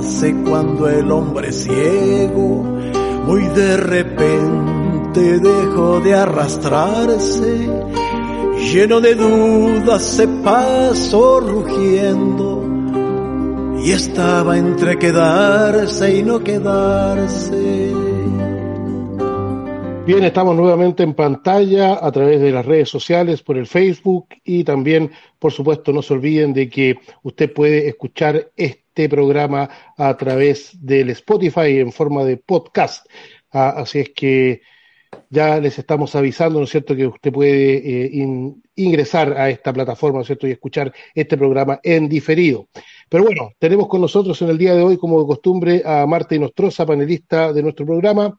Nace cuando el hombre ciego muy de repente dejó de arrastrarse, lleno de dudas se pasó rugiendo y estaba entre quedarse y no quedarse. Bien, estamos nuevamente en pantalla a través de las redes sociales, por el Facebook y también, por supuesto, no se olviden de que usted puede escuchar este programa a través del Spotify en forma de podcast. Ah, así es que ya les estamos avisando, ¿no es cierto?, que usted puede eh, ingresar a esta plataforma, ¿no es cierto?, y escuchar este programa en diferido. Pero bueno, tenemos con nosotros en el día de hoy, como de costumbre, a Marta Inostroza, panelista de nuestro programa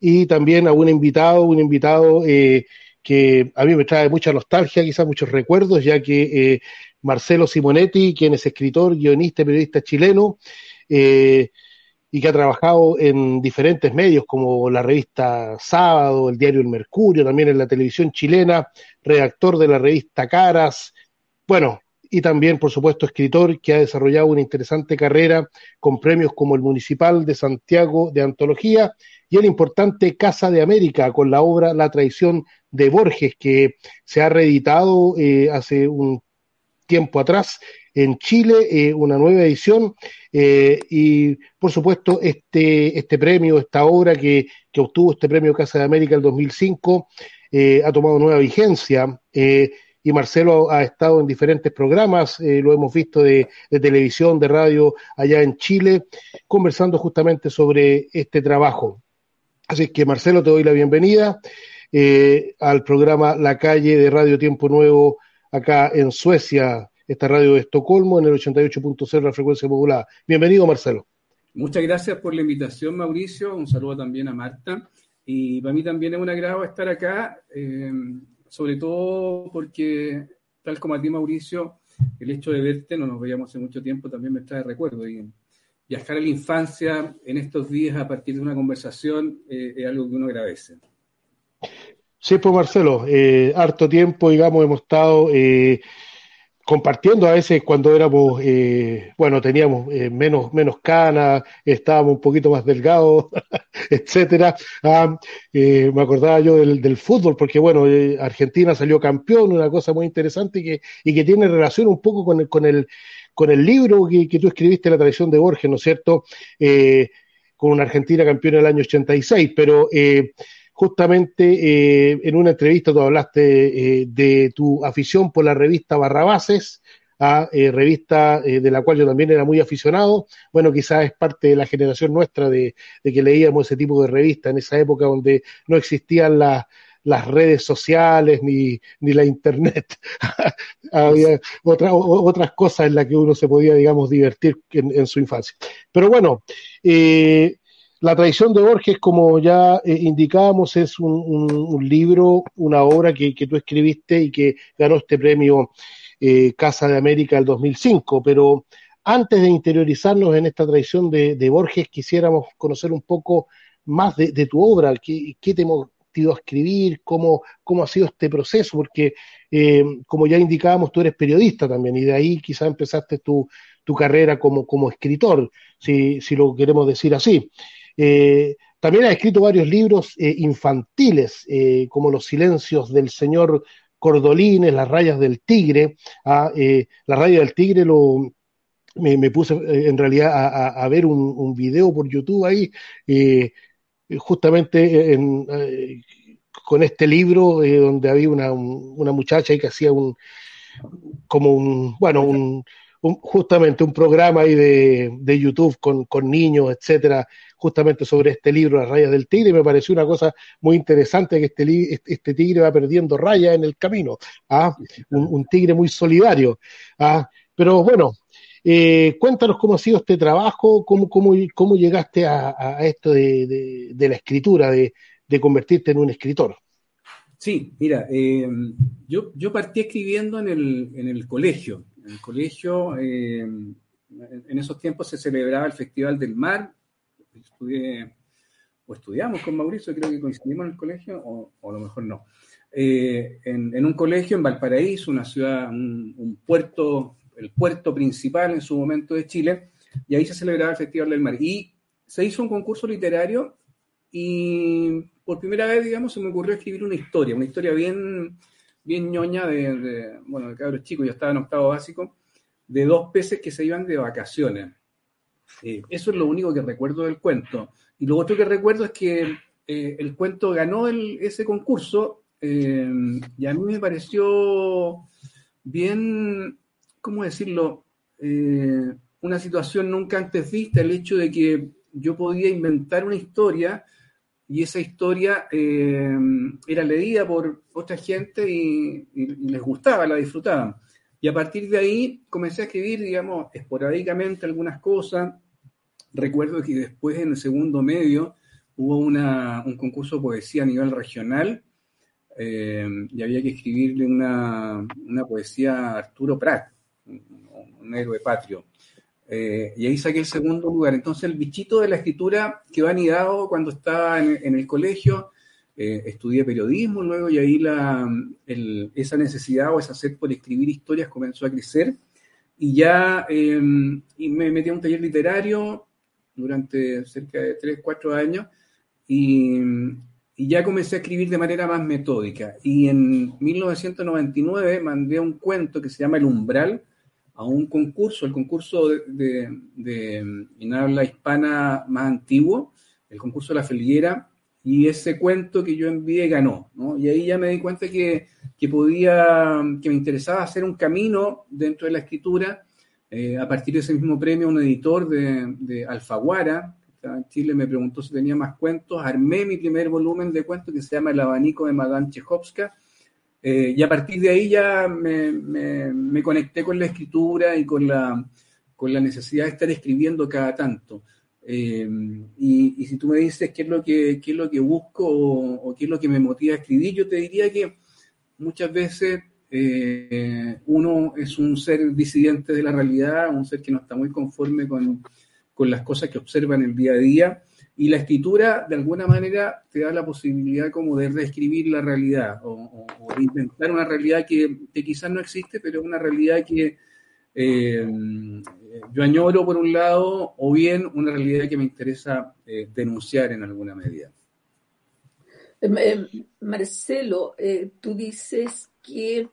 y también a un invitado, un invitado eh, que a mí me trae mucha nostalgia, quizás muchos recuerdos, ya que eh, Marcelo Simonetti, quien es escritor, guionista y periodista chileno, eh, y que ha trabajado en diferentes medios como la revista Sábado, el diario El Mercurio, también en la televisión chilena, redactor de la revista Caras, bueno, y también, por supuesto, escritor que ha desarrollado una interesante carrera con premios como el Municipal de Santiago de Antología y el importante Casa de América con la obra La traición de Borges, que se ha reeditado eh, hace un tiempo atrás en Chile, eh, una nueva edición, eh, y por supuesto este, este premio, esta obra que, que obtuvo este premio Casa de América el 2005, ha tomado nueva vigencia y Marcelo ha estado en diferentes programas, eh, lo hemos visto de, televisión, de radio allá en Chile, conversando justamente sobre este trabajo. Así que Marcelo, te doy la bienvenida eh, al programa La Calle de Radio Tiempo Nuevo acá en Suecia, esta radio de Estocolmo en el 88.0 la frecuencia modulada. Bienvenido, Marcelo. Muchas gracias por la invitación, Mauricio. Un saludo también a Marta. Y para mí también es un agrado estar acá. Eh, sobre todo porque, tal como a ti, Mauricio, el hecho de verte, no nos veíamos hace mucho tiempo, también me trae recuerdo. Y viajar a la infancia en estos días a partir de una conversación eh, es algo que uno agradece. Sí, pues Marcelo, eh, harto tiempo, digamos, hemos estado eh, compartiendo a veces cuando éramos, eh, bueno, teníamos eh, menos, menos canas, estábamos un poquito más delgados, etcétera. Ah, eh, me acordaba yo del, del fútbol, porque bueno, Argentina salió campeón, una cosa muy interesante y que, y que tiene relación un poco con el, con el, con el libro que, que tú escribiste, La tradición de Borges, ¿no es cierto? con una Argentina campeona el año 86, pero justamente eh, en una entrevista tú hablaste eh, de tu afición por la revista Barrabases, a, eh, revista de la cual yo también era muy aficionado. Bueno, quizás es parte de la generación nuestra de, que leíamos ese tipo de revista en esa época donde no existían las redes sociales ni, ni la internet. Había otras cosas en las que uno se podía, digamos, divertir en, en su infancia. Pero bueno, eh, la tradición de Borges, como ya eh, indicábamos, es un, libro, una obra que, tú escribiste y que ganó este premio eh, Casa de América del 2005. Pero antes de interiorizarnos en esta tradición de, Borges, quisiéramos conocer un poco más de, tu obra, qué, qué te motivó a escribir, cómo, ha sido este proceso, porque eh, como ya indicábamos, tú eres periodista también y de ahí quizás empezaste tu, carrera como, escritor, si lo queremos decir así. Eh, también ha escrito varios libros eh, infantiles, eh, como Los silencios del señor Cordolines, Las rayas del tigre. Ah, la raya del tigre lo, me, puse en realidad a, ver un, video por YouTube ahí, justamente con este libro donde había una, una muchacha ahí que hacía un, como un, bueno, un, justamente un programa ahí de, de YouTube con, con, niños, etcétera, justamente sobre este libro, Las rayas del tigre, y me pareció una cosa muy interesante que este, este, este tigre va perdiendo rayas en el camino, ¿ah? un, tigre muy solidario. ¿ah? Pero bueno, eh, cuéntanos cómo ha sido este trabajo, cómo, cómo, cómo llegaste a, esto de, de, de, la escritura, de, de convertirte en un escritor. Sí, mira, eh, yo, yo partí escribiendo en el, en el colegio. En el colegio, eh, en esos tiempos se celebraba el Festival del Mar. Estudié, o estudiamos con Mauricio, creo que coincidimos en el colegio, o, a lo mejor no. Eh, en, un colegio en Valparaíso, una ciudad, un, un, puerto, el puerto principal en su momento de Chile, y ahí se celebraba el Festival del Mar. Y se hizo un concurso literario y por primera vez, digamos, se me ocurrió escribir una historia, una historia bien, bien ñoña de, bueno, de cabros chicos, yo estaba en octavo básico, de dos peces que se iban de vacaciones. Eh, eso es lo único que recuerdo del cuento. Y lo otro que recuerdo es que eh, el cuento ganó el, ese concurso eh, y a mí me pareció bien, ¿cómo decirlo? una situación nunca antes vista, el hecho de que yo podía inventar una historia y esa historia eh, era leída por otra gente y, les gustaba, la disfrutaban. Y a partir de ahí comencé a escribir, digamos, esporádicamente algunas cosas. Recuerdo que después en el segundo medio hubo un concurso de poesía a nivel regional eh, y había que escribirle una, una poesía a Arturo Prat, un héroe patrio. Eh, y ahí saqué el segundo lugar. Entonces, el bichito de la escritura que va anidado cuando estaba en, el colegio, eh, estudié periodismo luego y ahí la, esa necesidad o esa sed por escribir historias comenzó a crecer. Y ya em, y me metí a un taller literario durante cerca de 3, 4 años y, y ya comencé a escribir de manera más metódica. Y en 1999 mandé un cuento que se llama El Umbral, a un concurso, el concurso de, de, habla hispana más antiguo, el concurso de la Felguera, y ese cuento que yo envié ganó, ¿no? Y ahí ya me di cuenta que, que podía, que me interesaba hacer un camino dentro de la escritura. Eh, a partir de ese mismo premio, un editor de, de Alfaguara, en Chile, me preguntó si tenía más cuentos. Armé mi primer volumen de cuentos que se llama El abanico de Madame eh, y a partir de ahí ya me, me, conecté con la escritura y con la, con la necesidad de estar escribiendo cada tanto. Eh, y, y, si tú me dices qué es lo que, qué es lo que busco o, qué es lo que me motiva a escribir, yo te diría que muchas veces eh, uno es un ser disidente de la realidad, un ser que no está muy conforme con, con las cosas que observa en el día a día y la escritura, de alguna manera, te da la posibilidad como de reescribir la realidad o, de inventar una realidad que, quizás no existe, pero una realidad que eh, yo añoro por un lado, o bien una realidad que me interesa eh, denunciar en alguna medida. Em, Marcelo, eh, tú dices que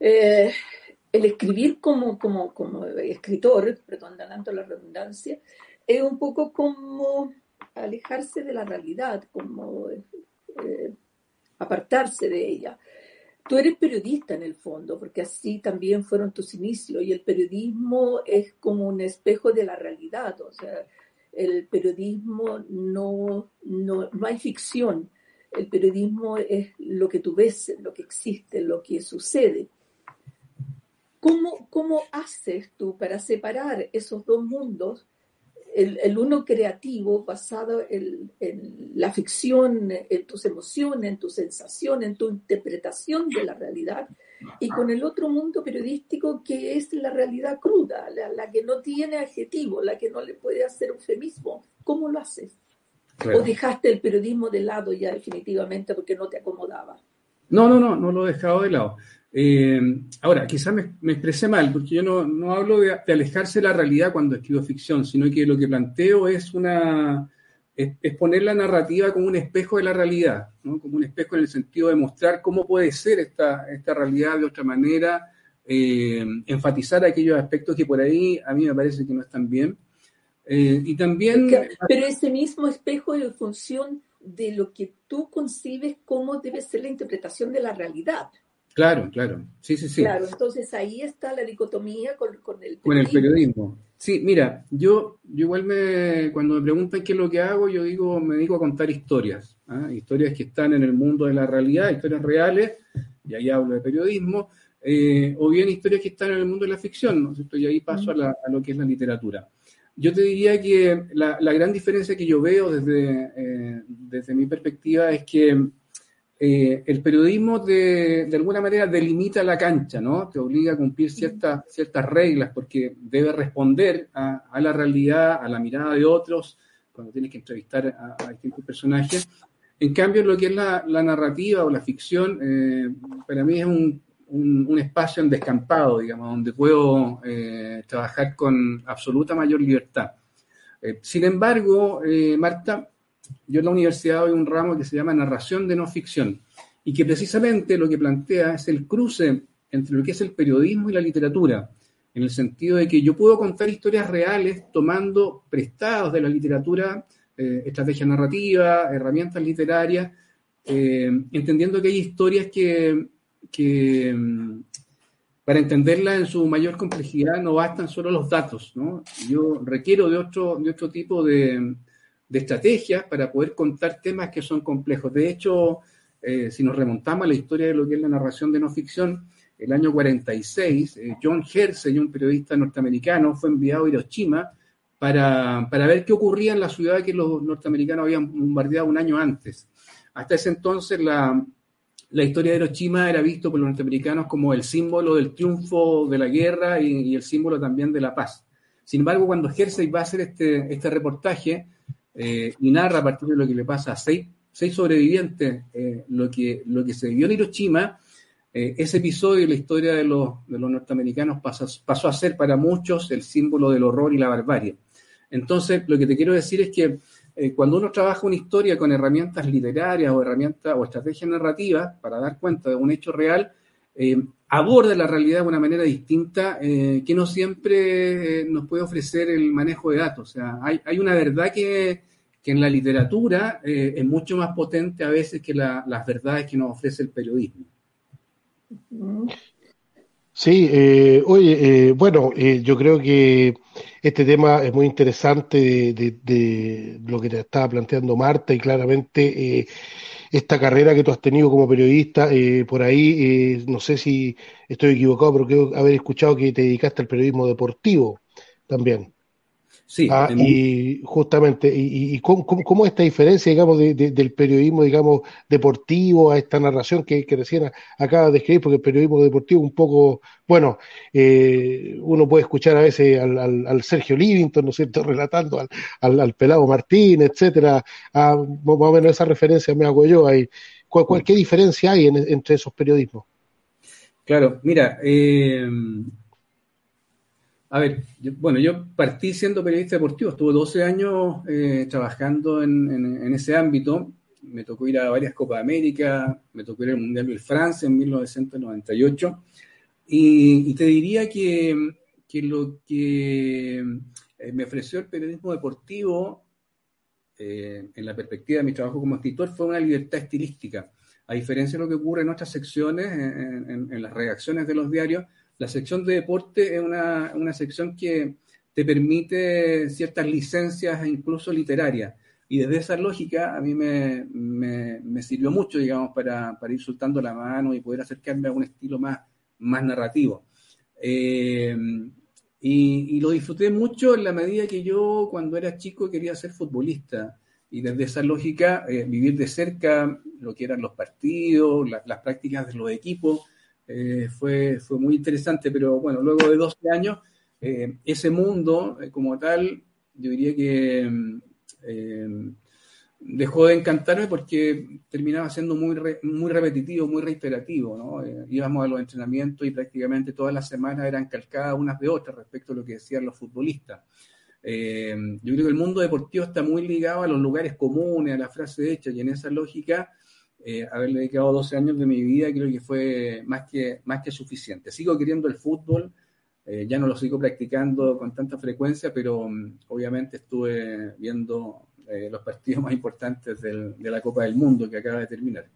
el escribir como, como, como escritor, perdón, dando la redundancia, es un poco como alejarse de la realidad, como eh, apartarse de ella. Tú eres periodista en el fondo, porque así también fueron tus inicios, y el periodismo es como un espejo de la realidad, o sea, el periodismo no, no, no hay ficción, el periodismo es lo que tú ves, lo que existe, lo que sucede. ¿Cómo, ¿Cómo haces tú para separar esos dos mundos el, uno creativo basado en, la ficción, en tus emociones, en tu sensación, en tu interpretación de la realidad, y con el otro mundo periodístico que es la realidad cruda, la, que no tiene adjetivo, la que no le puede hacer eufemismo. ¿Cómo lo haces? ¿O dejaste el periodismo de lado ya definitivamente porque no te acomodaba? No, no, no, no lo he dejado de lado. Eh, ahora, quizás me, expresé mal, porque yo no, no hablo de, alejarse de la realidad cuando escribo ficción, sino que lo que planteo es una es, poner la narrativa como un espejo de la realidad, como un espejo en el sentido de mostrar cómo puede ser esta, esta realidad de otra manera, eh, enfatizar aquellos aspectos que por ahí a mí me parece que no están bien. Eh, y también... Pero ese mismo espejo en función de lo que tú concibes cómo debe ser la interpretación de la realidad. Claro, claro. Sí, sí, sí. Claro, entonces ahí está la dicotomía con, con el periodismo. Con el periodismo. Sí, mira, yo, yo igual me, cuando me preguntan qué es lo que hago, yo digo, me dedico a contar historias, ¿ah? historias que están en el mundo de la realidad, historias reales, y ahí hablo de periodismo, eh, o bien historias que están en el mundo de la ficción, ¿no Y ahí paso a, lo que es la literatura. Yo te diría que la, gran diferencia que yo veo desde, eh, desde mi perspectiva es que eh, el periodismo de, de, alguna manera delimita la cancha, ¿no? Te obliga a cumplir ciertas, ciertas reglas porque debe responder a, a, la realidad, a la mirada de otros, cuando tienes que entrevistar a, distintos personajes. En cambio, lo que es la, la narrativa o la ficción, eh, para mí es un, un, espacio en descampado, digamos, donde puedo eh, trabajar con absoluta mayor libertad. sin embargo, Marta, yo en la universidad doy un ramo que se llama narración de no ficción y que precisamente lo que plantea es el cruce entre lo que es el periodismo y la literatura, en el sentido de que yo puedo contar historias reales tomando prestados de la literatura, eh, estrategia narrativa, herramientas literarias, eh, entendiendo que hay historias que, que mm, para entenderlas en su mayor complejidad no bastan solo los datos, ¿no? Yo requiero de otro, de otro tipo de, de estrategias para poder contar temas que son complejos. De hecho, eh, si nos remontamos a la historia de lo que es la narración de no ficción, el año 46, eh, John Hersey, un periodista norteamericano, fue enviado a Hiroshima para, para, ver qué ocurría en la ciudad que los norteamericanos habían bombardeado un año antes. Hasta ese entonces la, la historia de Hiroshima era visto por los norteamericanos como el símbolo del triunfo de la guerra y, y el símbolo también de la paz. Sin embargo, cuando Hersey va a hacer este, este reportaje, eh, y narra a partir de lo que le pasa a seis, sobrevivientes eh, lo, que, lo que se vivió en Hiroshima, eh, ese episodio de la historia de los, de los norteamericanos pasó, pasó, a ser para muchos el símbolo del horror y la barbarie. Entonces, lo que te quiero decir es que cuando uno trabaja una historia con herramientas literarias o herramientas o estrategias narrativas para dar cuenta de un hecho real, aborda la realidad de una manera distinta que no siempre nos puede ofrecer el manejo de datos. O sea, hay, una verdad que, en la literatura eh, es mucho más potente a veces que las verdades que nos ofrece el periodismo. Sí, eh, oye, eh, bueno, yo creo que este tema es muy interesante de, lo que te estaba planteando Marta y claramente esta carrera que tú has tenido como periodista, por ahí, no sé si estoy equivocado, pero creo haber escuchado que te dedicaste al periodismo deportivo también. Sí. Ah, y justamente, y, cómo, esta diferencia, digamos, del periodismo, digamos, deportivo a esta narración que, recién acaba de escribir, porque el periodismo deportivo un poco, bueno, eh, uno puede escuchar a veces al, Sergio Livington, ¿no es cierto?, relatando al, al, Pelado Martín, etcétera, ah, más o menos esa referencia me hago yo ahí. ¿Cuál, qué diferencia hay entre esos periodismos? Claro, mira, eh, a ver, bueno, yo partí siendo periodista deportivo, estuve 12 años eh, trabajando en, ese ámbito, me tocó ir a varias Copas de América, me tocó ir al Mundial de Francia en 1998, y, te diría que, lo que eh, me ofreció el periodismo deportivo eh, en la perspectiva de mi trabajo como escritor fue una libertad estilística. A diferencia de lo que ocurre en otras secciones, en las redacciones de los diarios, la sección de deporte es una, una sección que te permite ciertas licencias incluso literarias. Y desde esa lógica a mí me, me, sirvió mucho, digamos, para, para, ir soltando la mano y poder acercarme a un estilo más, más narrativo. Eh, y, y, lo disfruté mucho en la medida que yo cuando era chico quería ser futbolista. Y desde esa lógica, eh, vivir de cerca lo que eran los partidos, las prácticas de los equipos, eh, fue, fue muy interesante, pero bueno, luego de 12 años, eh, ese mundo eh, como tal, yo diría que dejó de encantarme porque terminaba siendo muy, muy repetitivo, muy reiterativo, ¿no? íbamos a los entrenamientos y prácticamente todas las semanas eran calcadas unas de otras respecto a lo que decían los futbolistas. yo creo que el mundo deportivo está muy ligado a los lugares comunes, a la frase hecha, y en esa lógica eh, haberle dedicado 12 años de mi vida creo que fue más que, más que suficiente. Sigo queriendo el fútbol, eh, ya no lo sigo practicando con tanta frecuencia, pero mm, obviamente estuve viendo eh, los partidos más importantes de la Copa del Mundo que acaba de terminar.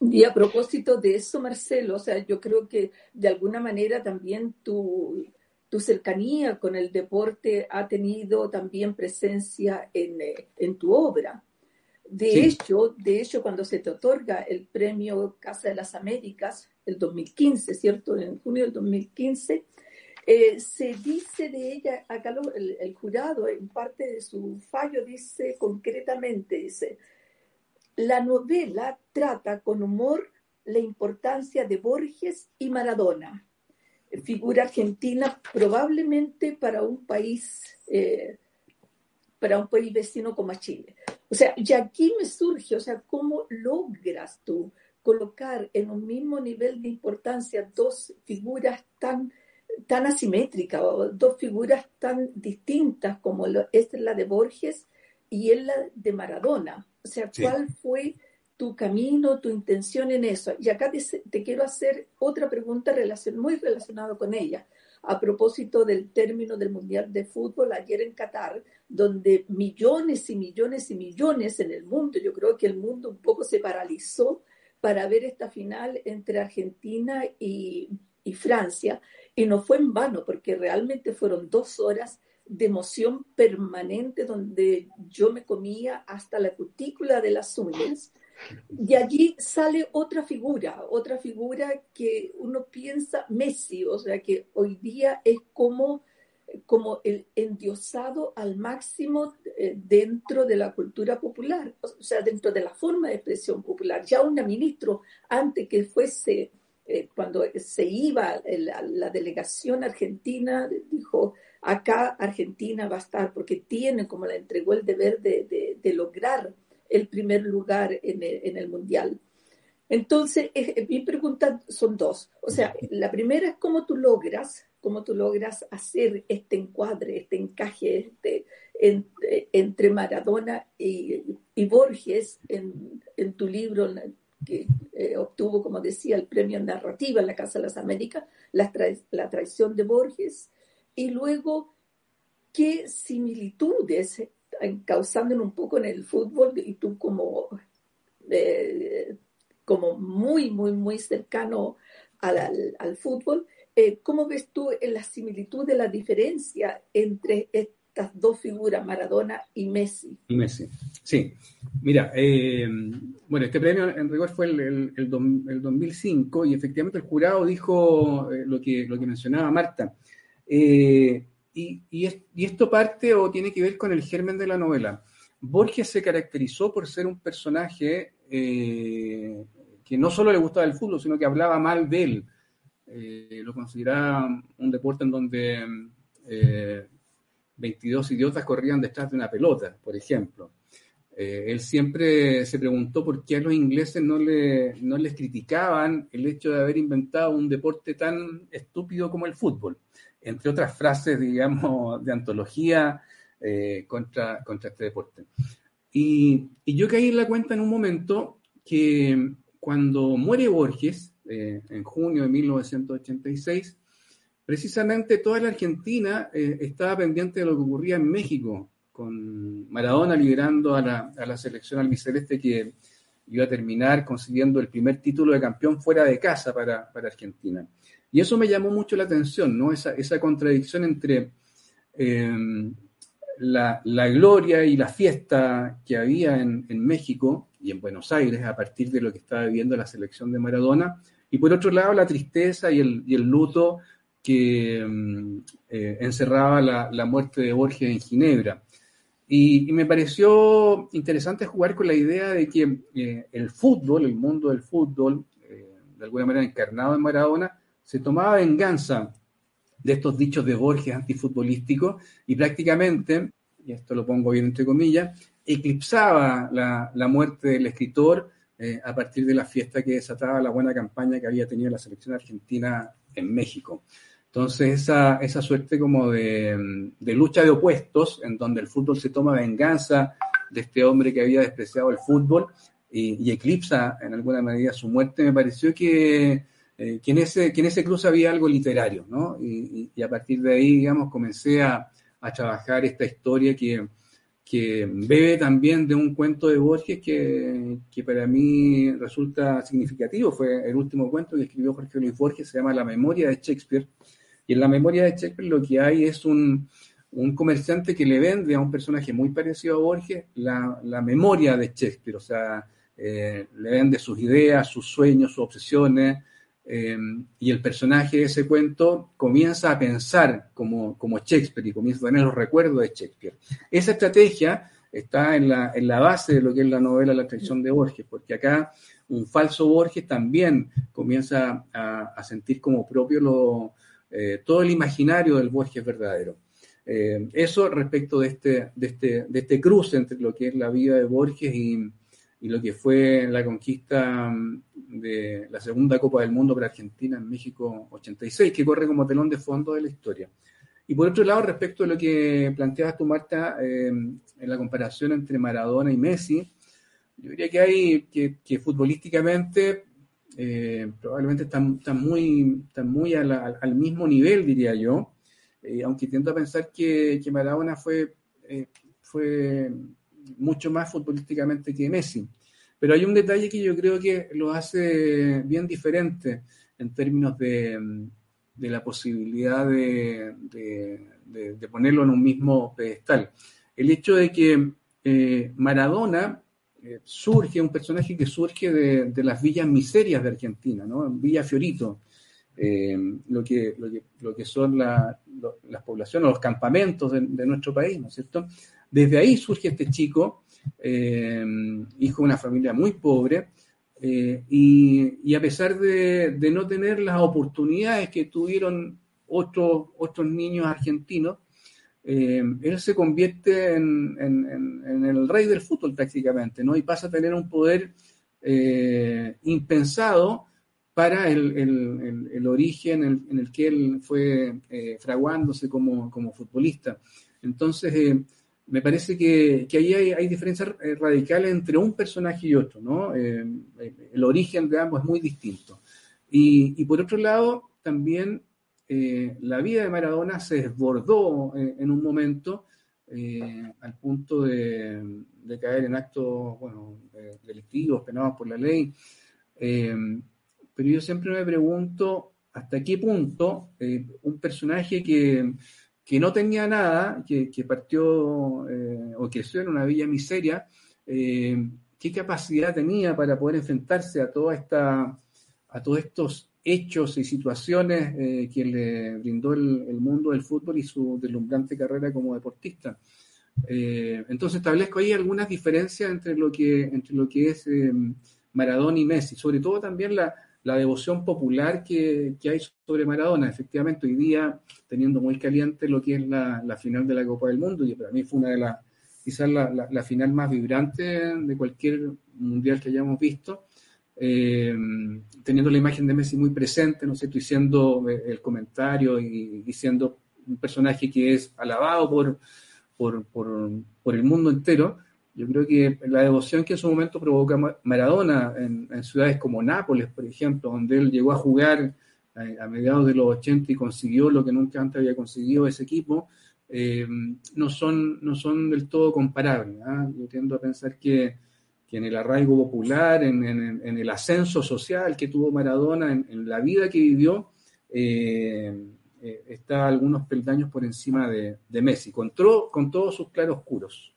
Y a propósito de eso, Marcelo, o sea, yo creo que de alguna manera también tu, tu cercanía con el deporte ha tenido también presencia en, eh, en tu obra. De hecho, de hecho, cuando se te otorga el premio Casa de las Américas, el 2015, ¿cierto? En junio del 2015, eh, se dice de ella, acá el, el, jurado en parte de su fallo dice concretamente, dice, la novela trata con humor la importancia de Borges y Maradona, figura argentina probablemente para un país, eh, para un país vecino como Chile. O sea, y aquí me surge, o sea, ¿cómo logras tú colocar en un mismo nivel de importancia dos figuras tan, tan asimétricas, o dos figuras tan distintas como lo, es la de Borges y es la de Maradona? O sea, ¿cuál fue tu camino, tu intención en eso? Y acá te, quiero hacer otra pregunta muy relacionada con ella, a propósito del término del Mundial de Fútbol ayer en Qatar, donde millones y millones y millones en el mundo, yo creo que el mundo un poco se paralizó para ver esta final entre Argentina y, y Francia, y no fue en vano, porque realmente fueron dos horas de emoción permanente donde yo me comía hasta la cutícula de las uñas. Y allí sale otra figura, otra figura que uno piensa Messi, o sea que hoy día es como, como el endiosado al máximo eh, dentro de la cultura popular, o sea, dentro de la forma de expresión popular. Ya un ministro, antes que fuese, eh, cuando se iba la, la delegación argentina, dijo, acá Argentina va a estar porque tiene, como la entregó el deber de, lograr el primer lugar en el, Mundial. Entonces, mi pregunta son dos. O sea, la primera es cómo tú logras, cómo tú logras hacer este encuadre, este encaje este, entre Maradona y, Borges en, tu libro que eh, obtuvo, como decía, el premio narrativa en la Casa de las Américas, la, traición de Borges, y luego qué similitudes causando un poco en el fútbol y tú como, eh, muy, muy, muy cercano al, fútbol, eh, ¿cómo ves tú la similitud de la diferencia entre estas dos figuras, Maradona y Messi? Y Messi, sí. Mira, eh, bueno, este premio en rigor fue el, el, el, 2005 y efectivamente el jurado dijo lo, que, lo que mencionaba Marta. Eh, y, esto parte o tiene que ver con el germen de la novela. Borges se caracterizó por ser un personaje eh, que no solo le gustaba el fútbol, sino que hablaba mal de él. Eh, lo consideraba un deporte en donde 22 idiotas corrían detrás de una pelota, por ejemplo. él siempre se preguntó por qué a los ingleses no, le, no les criticaban el hecho de haber inventado un deporte tan estúpido como el fútbol entre otras frases, digamos, de antología eh, contra, contra este deporte. Y, yo caí en la cuenta en un momento que cuando muere Borges, eh, en junio de 1986, precisamente toda la Argentina eh, estaba pendiente de lo que ocurría en México, con Maradona liderando a la, a la selección albiceleste que iba a terminar consiguiendo el primer título de campeón fuera de casa para, para Argentina. Y eso me llamó mucho la atención, ¿no? Esa, esa contradicción entre em, la, la, gloria y la fiesta que había en, en, México y en Buenos Aires a partir de lo que estaba viviendo la selección de Maradona, y por otro lado la tristeza y el, luto que em, eh, encerraba la, muerte de Borges en Ginebra. Y, me pareció interesante jugar con la idea de que eh, el fútbol, el mundo del fútbol, eh, de alguna manera encarnado en Maradona, se tomaba venganza de estos dichos de Borges antifutbolísticos y prácticamente, y esto lo pongo bien entre comillas, eclipsaba la muerte del escritor eh, a partir de la fiesta que desataba la buena campaña que había tenido la selección argentina en México. Entonces, esa, suerte como de, lucha de opuestos, en donde el fútbol se toma venganza de este hombre que había despreciado el fútbol y, eclipsa en alguna medida su muerte, me pareció que eh, en ese, que cruz había algo literario, ¿no? Y, a partir de ahí, digamos, comencé a, trabajar esta historia que, que bebe también de un cuento de Borges que, que, para mí resulta significativo. Fue el último cuento que escribió Jorge Luis Borges, se llama La memoria de Shakespeare. Y en la memoria de Shakespeare lo que hay es un, un comerciante que le vende a un personaje muy parecido a Borges la, la memoria de Shakespeare, o sea, eh, le vende sus ideas, sus sueños, sus obsesiones, eh, y el personaje de ese cuento comienza a pensar como, como Shakespeare y comienza a tener los recuerdos de Shakespeare. Esa estrategia está en la, en la base de lo que es la novela La traición de Borges, porque acá un falso Borges también comienza a, sentir como propio eh, todo el imaginario del Borges verdadero. Eh, eso respecto de este, de, este, de este cruce entre lo que es la vida de Borges y, y lo que fue la conquista mm, de la segunda Copa del Mundo para Argentina en México 86, que corre como telón de fondo de la historia. Y por otro lado, respecto a lo que planteabas tú, Marta, eh, en la comparación entre Maradona y Messi, yo diría que hay que, que futbolísticamente eh, probablemente están, están, muy, están muy al, mismo nivel, diría yo, eh, aunque tiendo a pensar que, que Maradona fue, eh, fue mucho más futbolísticamente que Messi. Pero hay un detalle que yo creo que lo hace bien diferente en términos de, de la posibilidad de, de, ponerlo en un mismo pedestal. El hecho de que eh, Maradona eh, surge, un personaje que surge de, las villas miserias de Argentina, ¿no? Villa Fiorito, eh, lo, que, lo, que, lo, que, son las poblaciones, los campamentos de, nuestro país, ¿no es cierto? Desde ahí surge este chico, eh, hijo de una familia muy pobre, eh, y, a pesar de, no tener las oportunidades que tuvieron otros, otros niños argentinos, eh, él se convierte en, el rey del fútbol prácticamente, ¿no? Y pasa a tener un poder impensado para el, el, origen en el, que él fue fraguándose como, como futbolista. Entonces, me parece que, que ahí hay, hay, diferencias eh, radicales entre un personaje y otro, ¿no? Eh, el origen de ambos es muy distinto. Y, y por otro lado, también eh, la vida de Maradona se desbordó en, en un momento eh, al punto de, de, caer en actos bueno, delictivos, penados por la ley. pero yo siempre me pregunto hasta qué punto un personaje que que no tenía nada, que, que partió eh, o creció en una villa miseria, eh, qué capacidad tenía para poder enfrentarse a toda esta, a todos estos hechos y situaciones eh, que le brindó el, el, mundo del fútbol y su deslumbrante carrera como deportista. Entonces establezco ahí algunas diferencias entre lo que, entre lo que es Maradona y Messi, sobre todo también la, la devoción popular que, que, hay sobre Maradona. Efectivamente, hoy día, teniendo muy caliente lo que es la, la final de la Copa del Mundo, y para mí fue una de las, quizás la, la, la, final más vibrante de cualquier mundial que hayamos visto, eh, teniendo la imagen de Messi muy presente, ¿no es cierto?, diciendo el comentario y diciendo un personaje que es alabado por, por, por, por el mundo entero. Yo creo que la devoción que en su momento provoca Maradona en, ciudades como Nápoles, por ejemplo, donde él llegó a jugar a, eh, a, mediados de los 80 y consiguió lo que nunca antes había conseguido ese equipo, eh, no, son, no son del todo comparables. ¿eh? Yo tiendo a pensar que, que, en el arraigo popular, en, en, el ascenso social que tuvo Maradona, en, la vida que vivió, eh, está algunos peldaños por encima de, Messi, con, con todos sus claroscuros.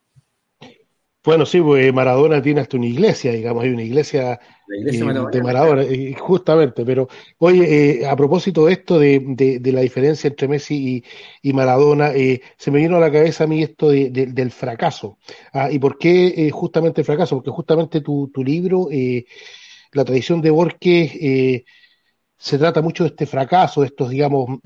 Bueno, sí, pues Maradona tiene hasta una iglesia, digamos, hay una iglesia, iglesia eh, Maradona, de Maradona, eh, justamente, pero oye, eh, a propósito de esto, de, de, de, la diferencia entre Messi y, y Maradona, eh, se me vino a la cabeza a mí esto de, del fracaso. Ah, ¿Y por qué eh, justamente el fracaso? Porque justamente tu, tu libro, La tradición de Borges, se trata mucho de este fracaso, de estos, digamos,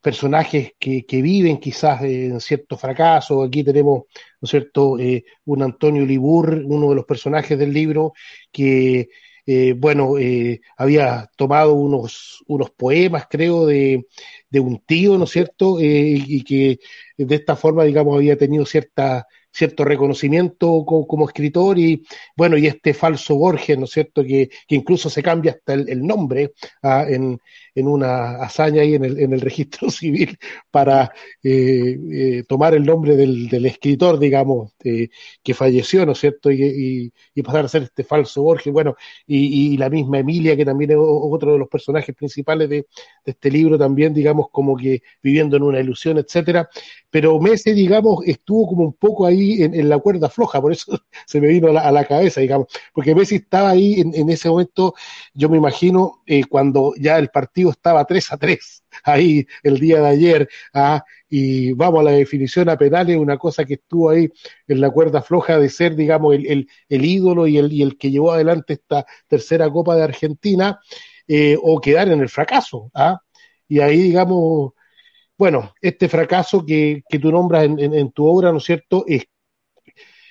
personajes que, que, viven quizás en cierto fracaso. Aquí tenemos, ¿no es cierto?, eh, un Antonio Libur, uno de los personajes del libro, que, eh, bueno, eh, había tomado unos, unos poemas, creo, de, de un tío, ¿no es cierto?, y que de esta forma, digamos, había tenido cierta cierto reconocimiento como, escritor y bueno, y este falso Borges, ¿no es cierto?, que, que incluso se cambia hasta el, el nombre ah, en, en una hazaña ahí en el, en el registro civil para eh, eh, tomar el nombre del, del escritor, digamos, eh, que falleció, ¿no es cierto? Y, y, pasar a ser este falso Borges, bueno, y, y, la misma Emilia, que también es otro de los personajes principales de, este libro, también, digamos, como que viviendo en una ilusión, etcétera. Pero Messi, digamos, estuvo como un poco ahí en, en la cuerda floja, por eso se me vino a la, cabeza, digamos, porque Messi estaba ahí en, ese momento, yo me imagino, cuando ya el partido estaba 3 a 3, ahí el día de ayer, ah, y vamos a la definición a penales, una cosa que estuvo ahí en la cuerda floja de ser, digamos, el, el, ídolo y el, y el que llevó adelante esta tercera Copa de Argentina, eh, o quedar en el fracaso, ¿ah? y ahí, digamos, bueno, este fracaso que, que tú nombras en, tu obra, ¿no es cierto? Y,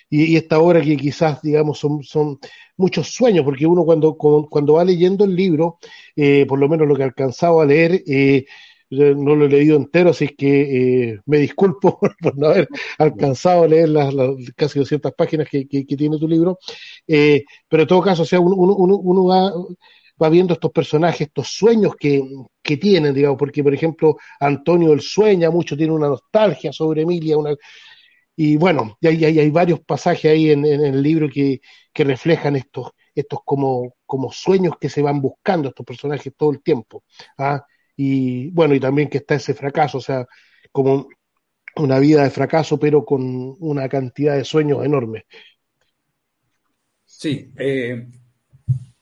y, esta obra que quizás, digamos, son muchos sueños, porque uno cuando, cuando va leyendo el libro, eh, por lo menos lo que he alcanzado a leer, eh, no lo he leído entero, así que eh, me disculpo por no haber alcanzado a leer las, casi 200 páginas que, tiene tu libro, eh, pero en todo caso, o sea, uno, uno, uno va va viendo estos personajes, estos sueños que, que tienen, digamos, porque por ejemplo Antonio el sueña mucho, tiene una nostalgia sobre Emilia, una, y bueno, hay, varios pasajes ahí en, el libro que, reflejan estos, estos como, como sueños que se van buscando estos personajes todo el tiempo. ¿ah? Y bueno, y también que está ese fracaso, o sea, como una vida de fracaso, pero con una cantidad de sueños enormes. Sí, eh,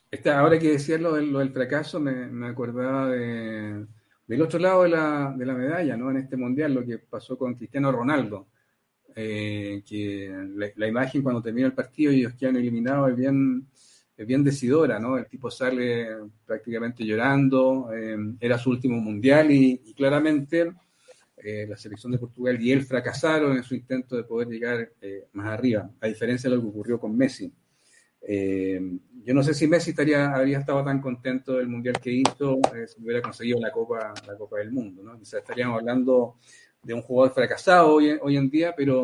esta, ahora que decías lo lo del fracaso, me, me acordaba de, del otro lado de la, de la, medalla, ¿no? En este mundial, lo que pasó con Cristiano Ronaldo. Eh, que la, la, imagen cuando termina el partido y ellos quedan eliminados es bien, es bien decidora, ¿no? El tipo sale prácticamente llorando, eh, era su último mundial y, y claramente eh, la selección de Portugal y él fracasaron en su intento de poder llegar eh, más arriba, a diferencia de lo que ocurrió con Messi. Eh, yo no sé si Messi estaría, habría estado tan contento del mundial que hizo eh, si hubiera conseguido la Copa, la Copa del Mundo, ¿no? Quizás estaríamos hablando de un jugador fracasado hoy, hoy en día, pero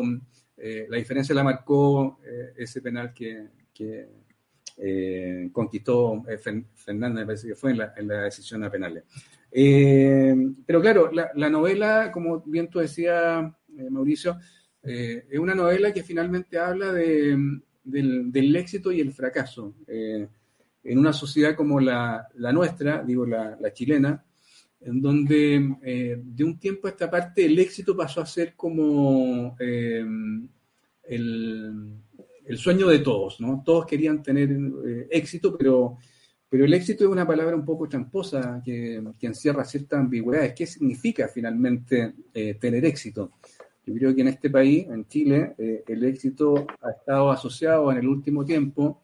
eh, la diferencia la marcó eh, ese penal que, que eh, conquistó Fernández, me parece que fue en la, en la decisión a penales. pero claro, la, la, novela, como bien tú decías, Mauricio, es una novela que finalmente habla de del, del éxito y el fracaso. En una sociedad como la, la nuestra, digo la, la, chilena, en donde eh, de un tiempo a esta parte el éxito pasó a ser como eh, el, el, sueño de todos, ¿no? Todos querían tener eh, éxito, pero, pero el éxito es una palabra un poco tramposa que, que encierra ciertas ambigüedades. ¿Qué significa finalmente tener éxito? Yo creo que en este país, en Chile, el éxito ha estado asociado en el último tiempo,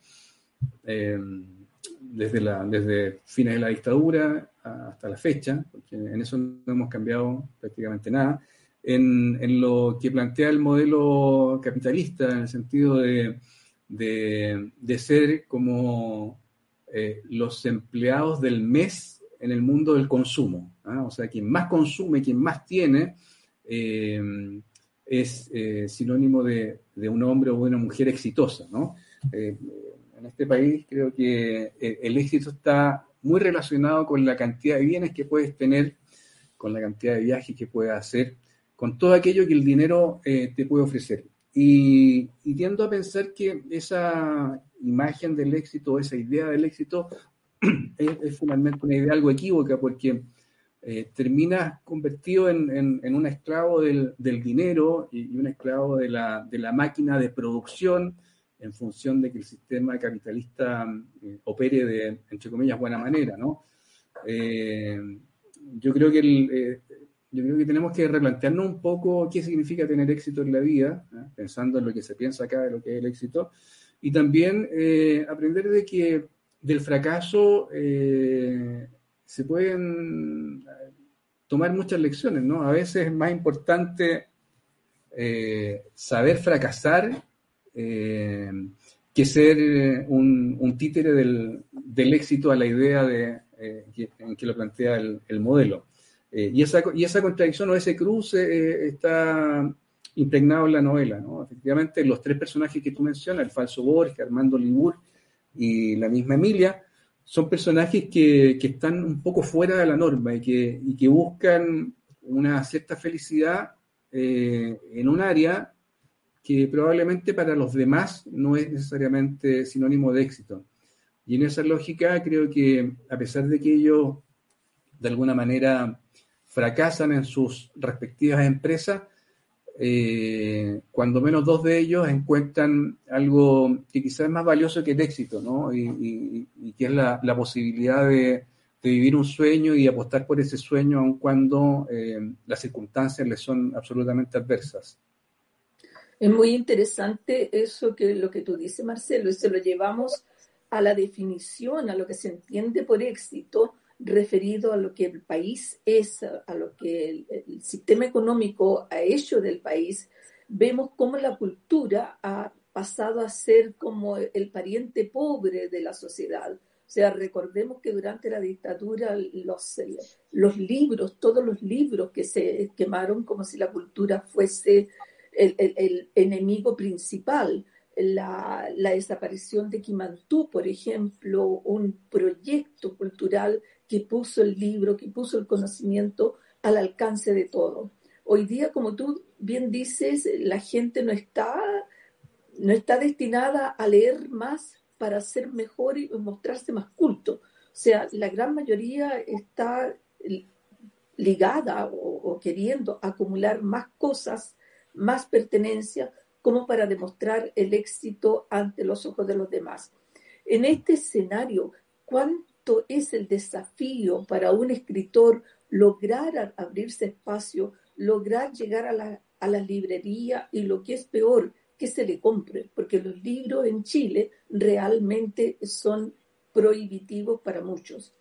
desde, la, desde fines de la dictadura hasta la fecha, porque en eso no hemos cambiado prácticamente nada, en, en lo que plantea el modelo capitalista, en el sentido de, de, de ser como eh, los empleados del mes en el mundo del consumo. ¿ah? O sea, quien más consume, quien más tiene, eh, es eh, sinónimo de, de, un hombre o una mujer exitosa, ¿no? En este país creo que eh, el éxito está muy relacionado con la cantidad de bienes que puedes tener, con la cantidad de viajes que puedes hacer, con todo aquello que el dinero eh, te puede ofrecer. Y, y, tiendo a pensar que esa imagen del éxito, esa idea del éxito, es, es finalmente una idea algo equívoca, porque eh, terminas convertido en, en, en, un esclavo del, del dinero y, y, un esclavo de la, de la máquina de producción en función de que el sistema capitalista eh, opere de, entre comillas, buena manera, ¿no? Eh, yo creo que el, eh, yo creo que tenemos que replantearnos un poco qué significa tener éxito en la vida, ¿eh? pensando en lo que se piensa acá de lo que es el éxito, y también eh, aprender de que del fracaso se pueden eh, tomar muchas lecciones, ¿no? A veces es más importante eh, saber fracasar eh, que ser un, un títere del, del, éxito a la idea de, eh, en que lo plantea el, el modelo. Eh, y, esa, y esa contradicción o ese cruce eh, está impregnado en la novela, ¿no? Efectivamente, los tres personajes que tú mencionas, el falso Borges, Armando Libur y la misma Emilia, son personajes que, están un poco fuera de la norma y que, y que buscan una cierta felicidad eh, en un área que probablemente para los demás no es necesariamente sinónimo de éxito. Y en esa lógica creo que a pesar de que ellos de alguna manera fracasan en sus respectivas empresas, eh, cuando menos dos de ellos encuentran algo que quizás es más valioso que el éxito, ¿no? Y, que es la, posibilidad de, vivir un sueño y apostar por ese sueño aun cuando eh, las circunstancias les son absolutamente adversas. Es muy interesante eso que lo que tú dices, Marcelo, y se lo llevamos a la definición, a lo que se entiende por éxito, referido a lo que el país es, a lo que el, sistema económico ha hecho del país, vemos cómo la cultura ha pasado a ser como el pariente pobre de la sociedad. O sea, recordemos que durante la dictadura los, los libros, todos los libros que se quemaron como si la cultura fuese el, enemigo principal. La, desaparición de Quimantú, por ejemplo, un proyecto cultural que puso el libro, que puso el conocimiento al alcance de todo. Hoy día, como tú bien dices, la gente no está, no está destinada a leer más para ser mejor y mostrarse más culto. O sea, la gran mayoría está ligada o queriendo acumular más cosas, más pertenencia, como para demostrar el éxito ante los ojos de los demás. En este escenario, ¿cuánto es el desafío para un escritor lograr abrirse espacio, lograr llegar a la, a la librería y lo que es peor, que se le compre, porque los libros en Chile realmente son prohibitivos para muchos.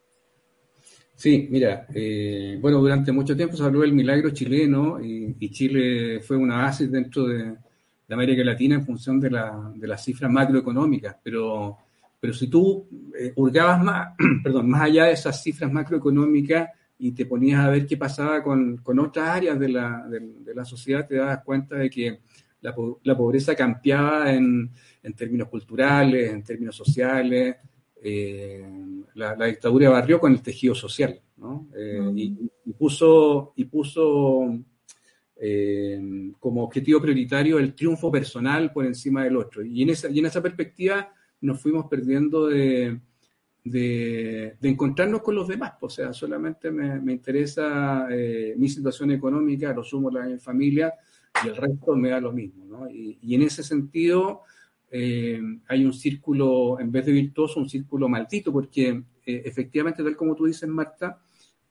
Sí, mira, eh, bueno, durante mucho tiempo se habló del milagro chileno y, Chile fue una base dentro de, América Latina en función de, la, de las cifras macroeconómicas, pero pero si tú eh, hurgabas más, perdón, más allá de esas cifras macroeconómicas y te ponías a ver qué pasaba con, con otras áreas de la, de, la, sociedad, te dabas cuenta de que la, la pobreza cambiaba en, en, términos culturales, en términos sociales. Eh, la, dictadura barrió con el tejido social, ¿no? Eh, y, puso, y puso como objetivo prioritario el triunfo personal por encima del otro. Y en esa, y en esa perspectiva nos fuimos perdiendo de, de, encontrarnos con los demás. O sea, solamente me, interesa eh, mi situación económica, lo sumo la de mi familia y el resto me da lo mismo. ¿no? Y, en ese sentido eh, hay un círculo, en vez de virtuoso, un círculo maldito, porque eh, efectivamente, tal como tú dices, Marta,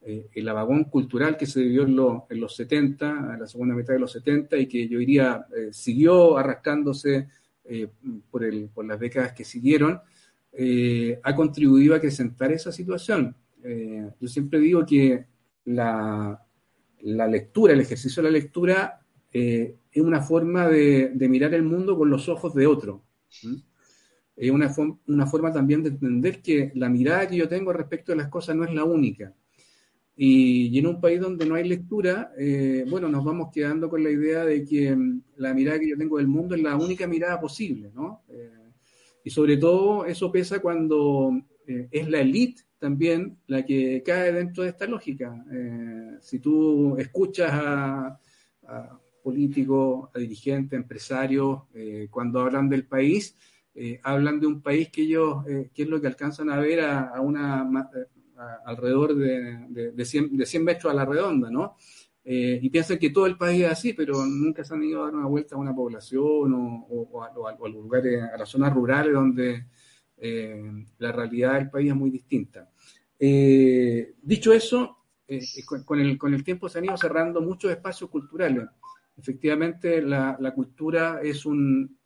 el abagón cultural que se vivió en, los 70, en la segunda mitad de los 70, y que yo diría siguió arrastrándose eh, por, las décadas que siguieron, eh, ha contribuido a acrecentar esa situación. Eh, yo siempre digo que la, lectura, el ejercicio de la lectura, es una forma de, mirar el mundo con los ojos de otro. Es una, una forma también de entender que la mirada que yo tengo respecto de las cosas no es la única. Y, en un país donde no hay lectura, eh, bueno, nos vamos quedando con la idea de que mm, la mirada que yo tengo del mundo es la única mirada posible, ¿no? Eh, y sobre todo eso pesa cuando eh, es la élite también la que cae dentro de esta lógica. si tú escuchas a, políticos, a dirigentes, empresarios, cuando hablan del país, hablan de un país que ellos, que es lo que alcanzan a ver a una alrededor de, de, 100, de, 100, metros a la redonda, ¿no? Eh, y piensan que todo el país es así, pero nunca se han ido a dar una vuelta a una población o, a, lugares, a las zonas rurales donde eh, la realidad del país es muy distinta. Eh, dicho eso, con, el, con el tiempo se han ido cerrando muchos espacios culturales. Efectivamente, la, la cultura es un,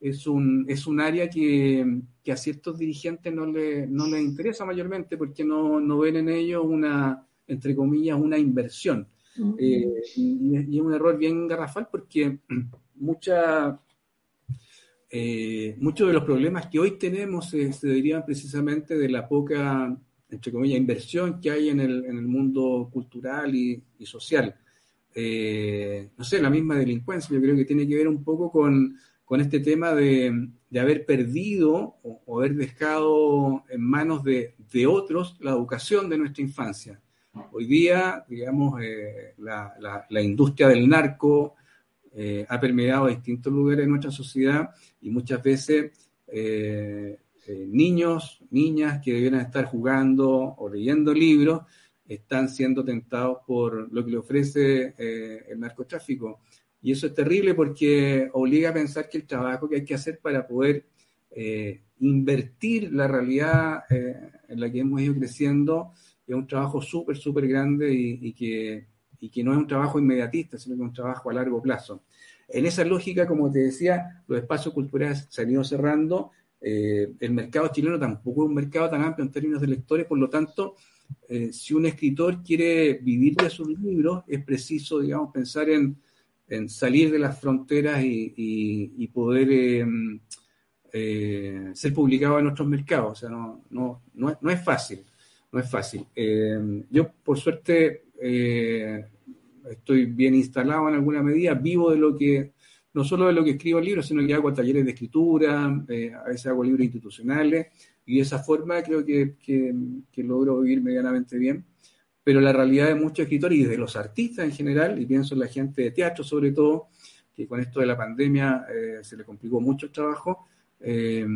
es un, es un área que, que, a ciertos dirigentes no, le, no les interesa mayormente porque no, no ven en ello una, entre comillas, una inversión. Eh, y, es un error bien garrafal porque mucha, eh, muchos de los problemas que hoy tenemos se, derivan precisamente de la poca, entre comillas, inversión que hay en el, en el mundo cultural y, y social. Eh, no sé, la misma delincuencia, yo creo que tiene que ver un poco con con este tema de, haber perdido o, haber dejado en manos de, otros la educación de nuestra infancia. Hoy día, digamos, eh, la, industria del narco eh, ha permeado a distintos lugares de nuestra sociedad y muchas veces niños, niñas que debieran estar jugando o leyendo libros, están siendo tentados por lo que le ofrece el narcotráfico. Y eso es terrible porque obliga a pensar que el trabajo que hay que hacer para poder eh, invertir la realidad eh, en la que hemos ido creciendo es un trabajo súper, súper grande y, que, que no es un trabajo inmediatista, sino que es un trabajo a largo plazo. En esa lógica, como te decía, los espacios culturales se han ido cerrando. Eh, el mercado chileno tampoco es un mercado tan amplio en términos de lectores, por lo tanto, si un escritor quiere vivir de sus libros, es preciso, digamos, pensar en, salir de las fronteras y, poder em, eh, ser publicado en otros mercados. O sea, no, no, no, es, fácil, no es fácil. Em, yo, por suerte, eh, estoy bien instalado en alguna medida, vivo de lo que, no solo de lo que escribo libros, sino que hago talleres de escritura, eh, a veces hago libros institucionales, y de esa forma creo que, que logro vivir medianamente bien pero la realidad de muchos escritores y de los artistas en general, y pienso en la gente de teatro sobre todo, que con esto de la pandemia eh, se le complicó mucho el trabajo, eh,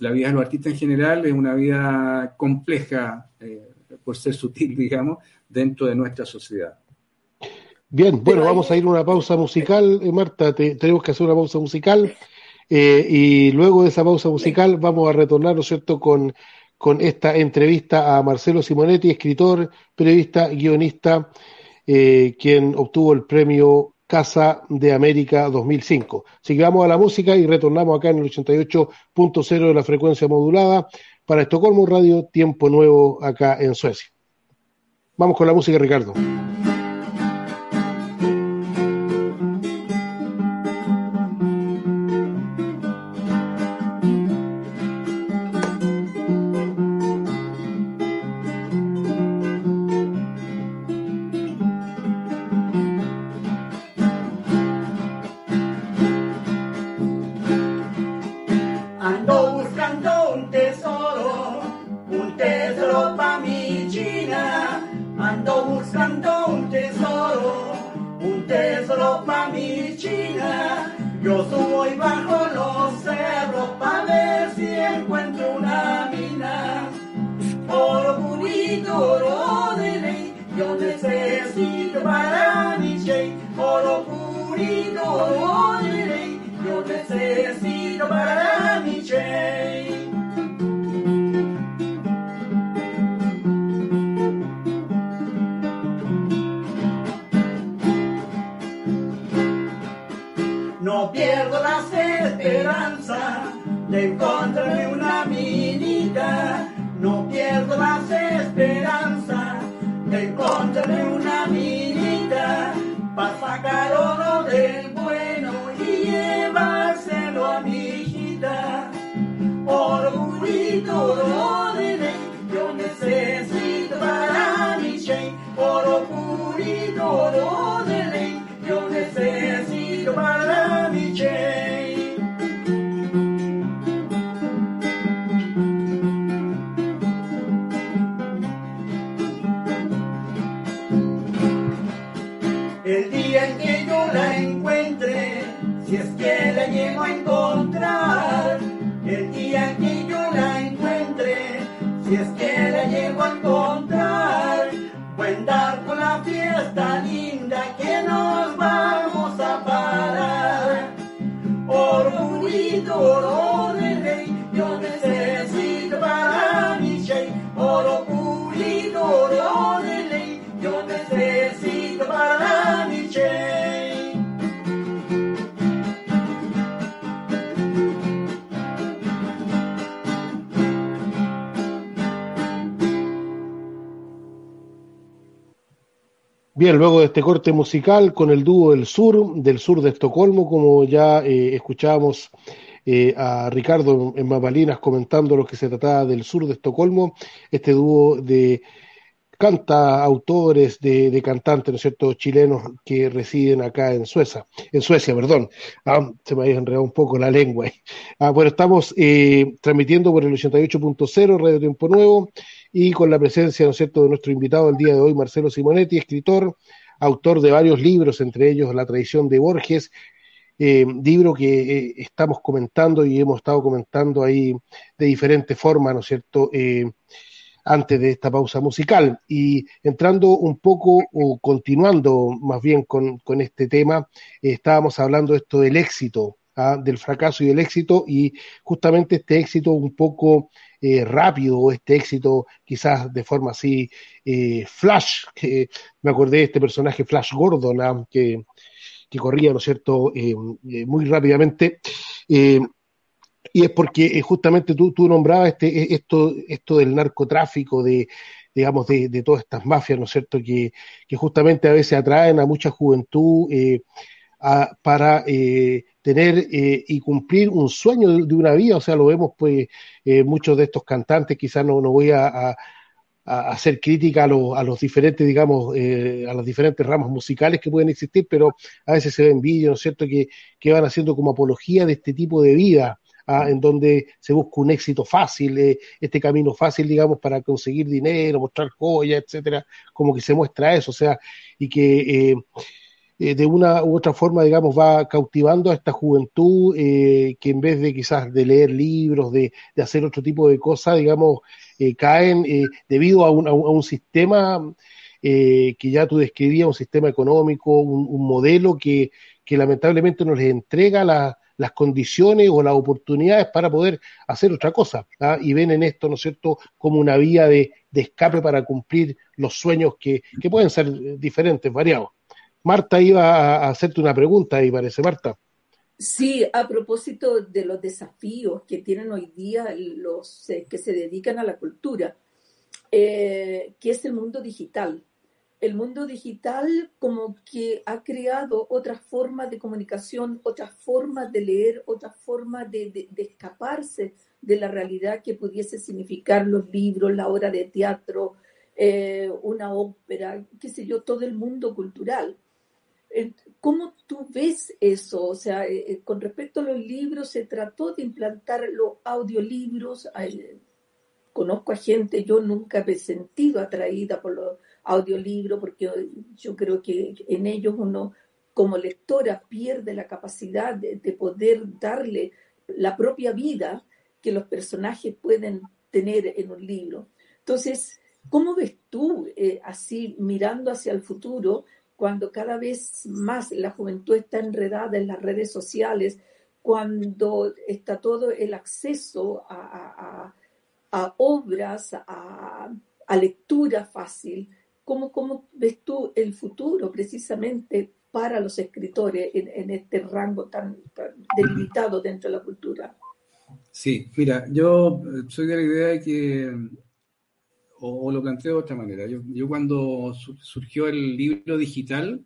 la vida de los artistas en general es una vida compleja, por ser sutil, digamos, dentro de nuestra sociedad. Bien, bueno, vamos a ir a una pausa musical, Marta, tenemos que hacer una pausa musical. y luego de esa pausa musical vamos a retornar, ¿no es cierto?, con con esta entrevista a Marcelo Simonetti, escritor, periodista, guionista, eh, quien obtuvo el premio Casa de América 2005. Así que vamos a la música y retornamos acá en el 88.0 de la frecuencia modulada para Estocolmo Radio, tiempo nuevo acá en Suecia. Vamos con la música, Ricardo. solo pa' mi china. Yo subo bajo los cerros pa' ver si encuentro una mina. Oro bonito, oro de ley, yo necesito para mi che. Oro bonito, oro de ley, yo necesito para mi. encontrarme una minita, no pierdo las esperanza. de encontrarme una minita, para sacar oro del bueno y llevárselo a mi hijita, orgullito Bien, luego de este corte musical con el dúo del sur, del sur de Estocolmo, como ya eh, escuchábamos eh, a Ricardo en Mapalinas comentando lo que se trataba del sur de Estocolmo, este dúo de canta autores de, cantantes, ¿no es cierto?, chilenos que residen acá en Suecia, en Suecia, perdón. Ah, se me ha enredado un poco la lengua. Ah, bueno, estamos eh, transmitiendo por el 88.0 Radio Tiempo Nuevo y con la presencia, ¿no es cierto?, de nuestro invitado el día de hoy, Marcelo Simonetti, escritor, autor de varios libros, entre ellos La tradición de Borges, eh, libro que eh, estamos comentando y hemos estado comentando ahí de diferentes formas, ¿no es cierto?, antes de esta pausa musical. Y entrando un poco o continuando más bien con, este tema, estábamos hablando esto del éxito, ¿ah? del fracaso y del éxito, y justamente este éxito un poco eh, rápido, este éxito quizás de forma así flash, que me acordé de este personaje Flash Gordon, ¿ah? que que corría, ¿no es cierto?, eh, eh, muy rápidamente. Eh, y es porque justamente tú, tú nombrabas este, esto, esto del narcotráfico, de, digamos, de, todas estas mafias, ¿no es cierto?, que, justamente a veces atraen a mucha juventud para tener y cumplir un sueño de, una vida, o sea, lo vemos, pues, muchos de estos cantantes, quizás no, no voy a, a hacer crítica a, a, los diferentes, digamos, eh, a las diferentes ramas musicales que pueden existir, pero a veces se ven vídeos, ¿no es cierto?, que, que van haciendo como apología de este tipo de vida, ¿ah? en donde se busca un éxito fácil, eh, este camino fácil, digamos, para conseguir dinero, mostrar joyas, etcétera, como que se muestra eso, o sea, y que eh, eh, de una u otra forma, digamos, va cautivando a esta juventud que en vez de quizás de leer libros, de, hacer otro tipo de cosas, digamos, caen debido a un, a un, sistema que ya tú describías, un sistema económico, un, modelo que, que, lamentablemente nos entrega las condiciones o las oportunidades para poder hacer otra cosa. ¿ah? Y ven en esto, ¿no es cierto?, como una vía de, escape para cumplir los sueños que, que, pueden ser diferentes, variados. Marta iba a hacerte una pregunta, y parece, Marta. Sí, a propósito de los desafíos que tienen hoy día los eh, que se dedican a la cultura, eh, que es el mundo digital. El mundo digital como que ha creado otras formas de comunicación, otras formas de leer, otras formas de, escaparse de la realidad que pudiese significar los libros, la obra de teatro, eh, una ópera, qué sé yo, todo el mundo cultural. ¿Cómo tú ves eso? O sea, eh, eh, con respecto a los libros, se trató de implantar los audiolibros. Conozco a gente, yo nunca me he sentido atraída por los audiolibros porque yo creo que en ellos uno como lectora pierde la capacidad de, poder darle la propia vida que los personajes pueden tener en un libro. Entonces, ¿cómo ves tú, eh, así mirando hacia el futuro, cuando cada vez más la juventud está enredada en las redes sociales, cuando está todo el acceso a, obras, a, lectura fácil. ¿Cómo, ¿Cómo, ves tú el futuro precisamente para los escritores en, este rango tan, delimitado dentro de la cultura? Sí, mira, yo soy de la idea de que o, lo planteo de otra manera. Yo, yo cuando surgió el libro digital,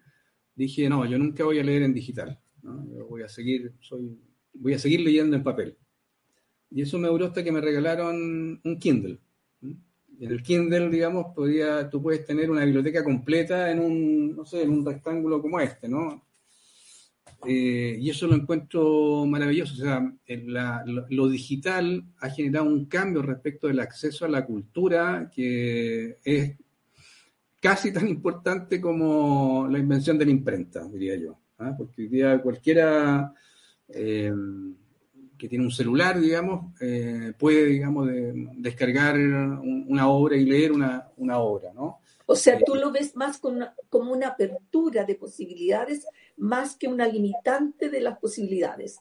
dije, no, yo nunca voy a leer en digital. Yo voy a seguir, soy, voy a seguir leyendo en papel. Y eso me duró hasta que me regalaron un Kindle. En el Kindle, digamos, podía, tú puedes tener una biblioteca completa en un, no sé, en un rectángulo como este, ¿no? Eh, y eso lo encuentro maravilloso. O sea, lo, digital ha generado un cambio respecto del acceso a la cultura que es casi tan importante como la invención de la imprenta, diría yo. ¿ah? Porque hoy día cualquiera eh, que tiene un celular, digamos, eh, puede, digamos, descargar una obra y leer una, una obra, ¿no? O sea, tú lo ves más como una apertura de posibilidades más que una limitante de las posibilidades.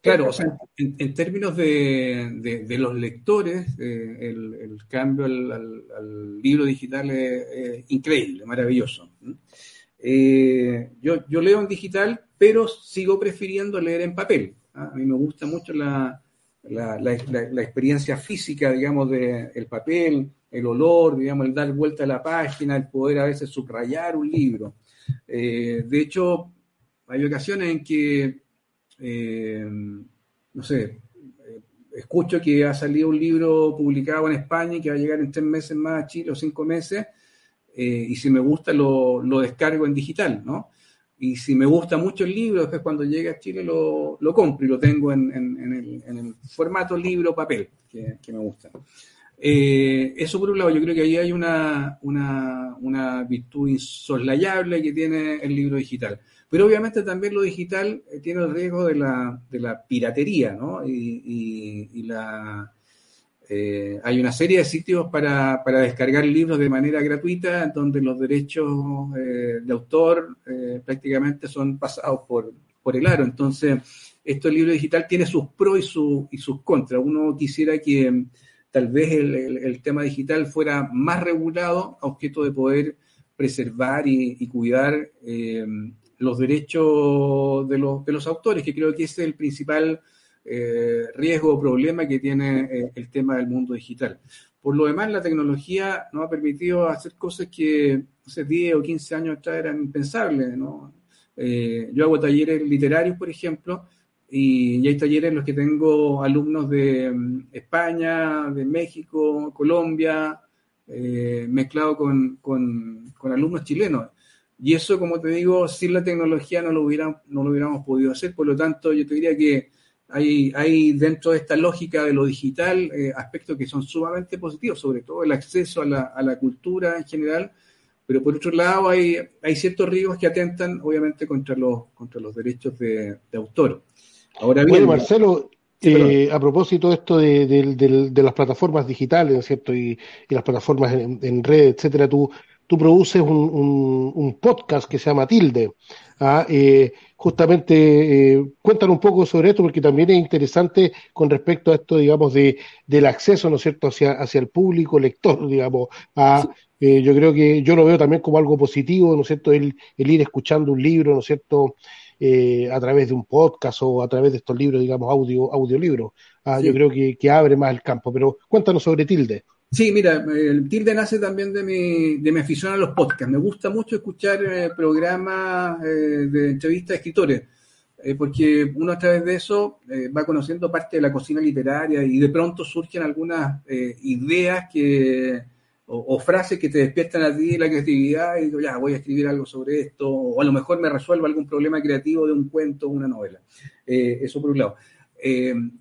Claro, o sea, en, términos de, los lectores, eh, el, cambio al, libro digital es, increíble, maravilloso. Eh, yo, yo, leo en digital, pero sigo prefiriendo leer en papel. A mí me gusta mucho la, experiencia física, digamos, del papel, el olor, digamos, el dar vuelta a la página, el poder a veces subrayar un libro. Eh, de hecho, hay ocasiones en que, eh, no sé, eh, escucho que ha salido un libro publicado en España y que va a llegar en tres meses más a Chile o cinco meses, y si me gusta lo, lo, descargo en digital, ¿no? Y si me gusta mucho el libro, después cuando llegue a Chile lo, lo compro y lo tengo en, en, el, formato libro-papel que, que, me gusta. Eh, eso por un lado, yo creo que ahí hay una, una, una, virtud insoslayable que tiene el libro digital. Pero obviamente también lo digital eh, tiene el riesgo de la, de la piratería, ¿no? Y, y la, eh, hay una serie de sitios para, para, descargar libros de manera gratuita, donde los derechos eh, de autor eh, prácticamente son pasados por, por el aro. Entonces, esto el libro digital tiene sus pros y, su, y sus contras. Uno quisiera que tal vez el, el, el, tema digital fuera más regulado a objeto de poder preservar y, y cuidar eh, los derechos de los, de los autores, que creo que ese es el principal eh, riesgo o problema que tiene eh, el tema del mundo digital. Por lo demás, la tecnología nos ha permitido hacer cosas que hace 10 o 15 años atrás eran impensables. ¿no? Eh, yo hago talleres literarios, por ejemplo, y, y, hay talleres en los que tengo alumnos de um, España, de México, Colombia, eh, mezclado con, con, con, alumnos chilenos. Y eso, como te digo, sin la tecnología no lo, hubiera, no lo hubiéramos podido hacer. Por lo tanto, yo te diría que hay, hay dentro de esta lógica de lo digital eh, aspectos que son sumamente positivos, sobre todo el acceso a la, a la, cultura en general, pero por otro lado hay, hay ciertos riesgos que atentan obviamente contra los, contra los derechos de, de autor. Ahora bien, bueno, Marcelo, eh, a propósito de esto de, de, de, de, las plataformas digitales, ¿no es cierto? Y, y las plataformas en, en, red, etcétera, tú, tú produces un, un, un, podcast que se llama Tilde. ¿Ah? Eh, justamente eh, cuéntanos un poco sobre esto, porque también es interesante con respecto a esto, digamos, de, del acceso, ¿no es cierto?, hacia, hacia el público lector, digamos. A, eh, yo creo que yo lo veo también como algo positivo, ¿no es cierto?, el, el ir escuchando un libro, ¿no es cierto?, eh, a través de un podcast o a través de estos libros, digamos, audio, audiolibros. Ah, sí. Yo creo que, que abre más el campo, pero cuéntanos sobre Tilde. Sí, mira, el tilde nace también de mi, de mi afición a los podcasts. Me gusta mucho escuchar eh, programas eh, de entrevistas de escritores, eh, porque uno a través de eso va conociendo parte de la cocina literaria y de pronto surgen algunas ideas que, o, o, frases que te despiertan a ti la creatividad y digo, ya, voy a escribir algo sobre esto, o a lo mejor me resuelvo algún problema creativo de un cuento o una novela. eso por un lado.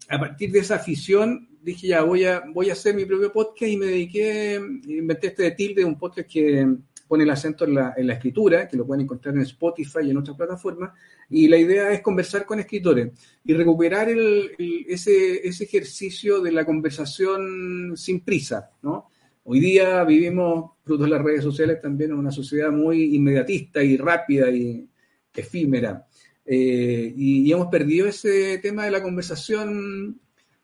a partir de esa afición dije ya, voy a, voy a hacer mi propio podcast y me dediqué, inventé este de Tilde, un podcast que pone el acento en la, en la, escritura, que lo pueden encontrar en Spotify y en otras plataformas, y la idea es conversar con escritores y recuperar el, ese, ese ejercicio de la conversación sin prisa, ¿no? Hoy día vivimos, fruto de las redes sociales, también en una sociedad muy inmediatista y rápida y efímera. Eh, y, hemos perdido ese tema de la conversación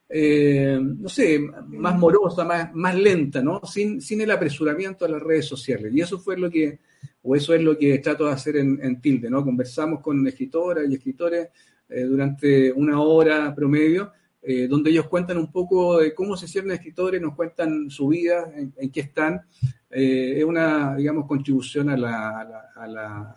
eh, no sé, más morosa, más, más lenta, ¿no? Sin, sin el apresuramiento de las redes sociales. Y eso fue lo que, o eso es lo que trato de hacer en, en Tilde, ¿no? Conversamos con escritoras y escritores eh, durante una hora promedio, eh, donde ellos cuentan un poco de cómo se hicieron escritores, nos cuentan su vida, en, qué están. Eh, es una, digamos, contribución a la,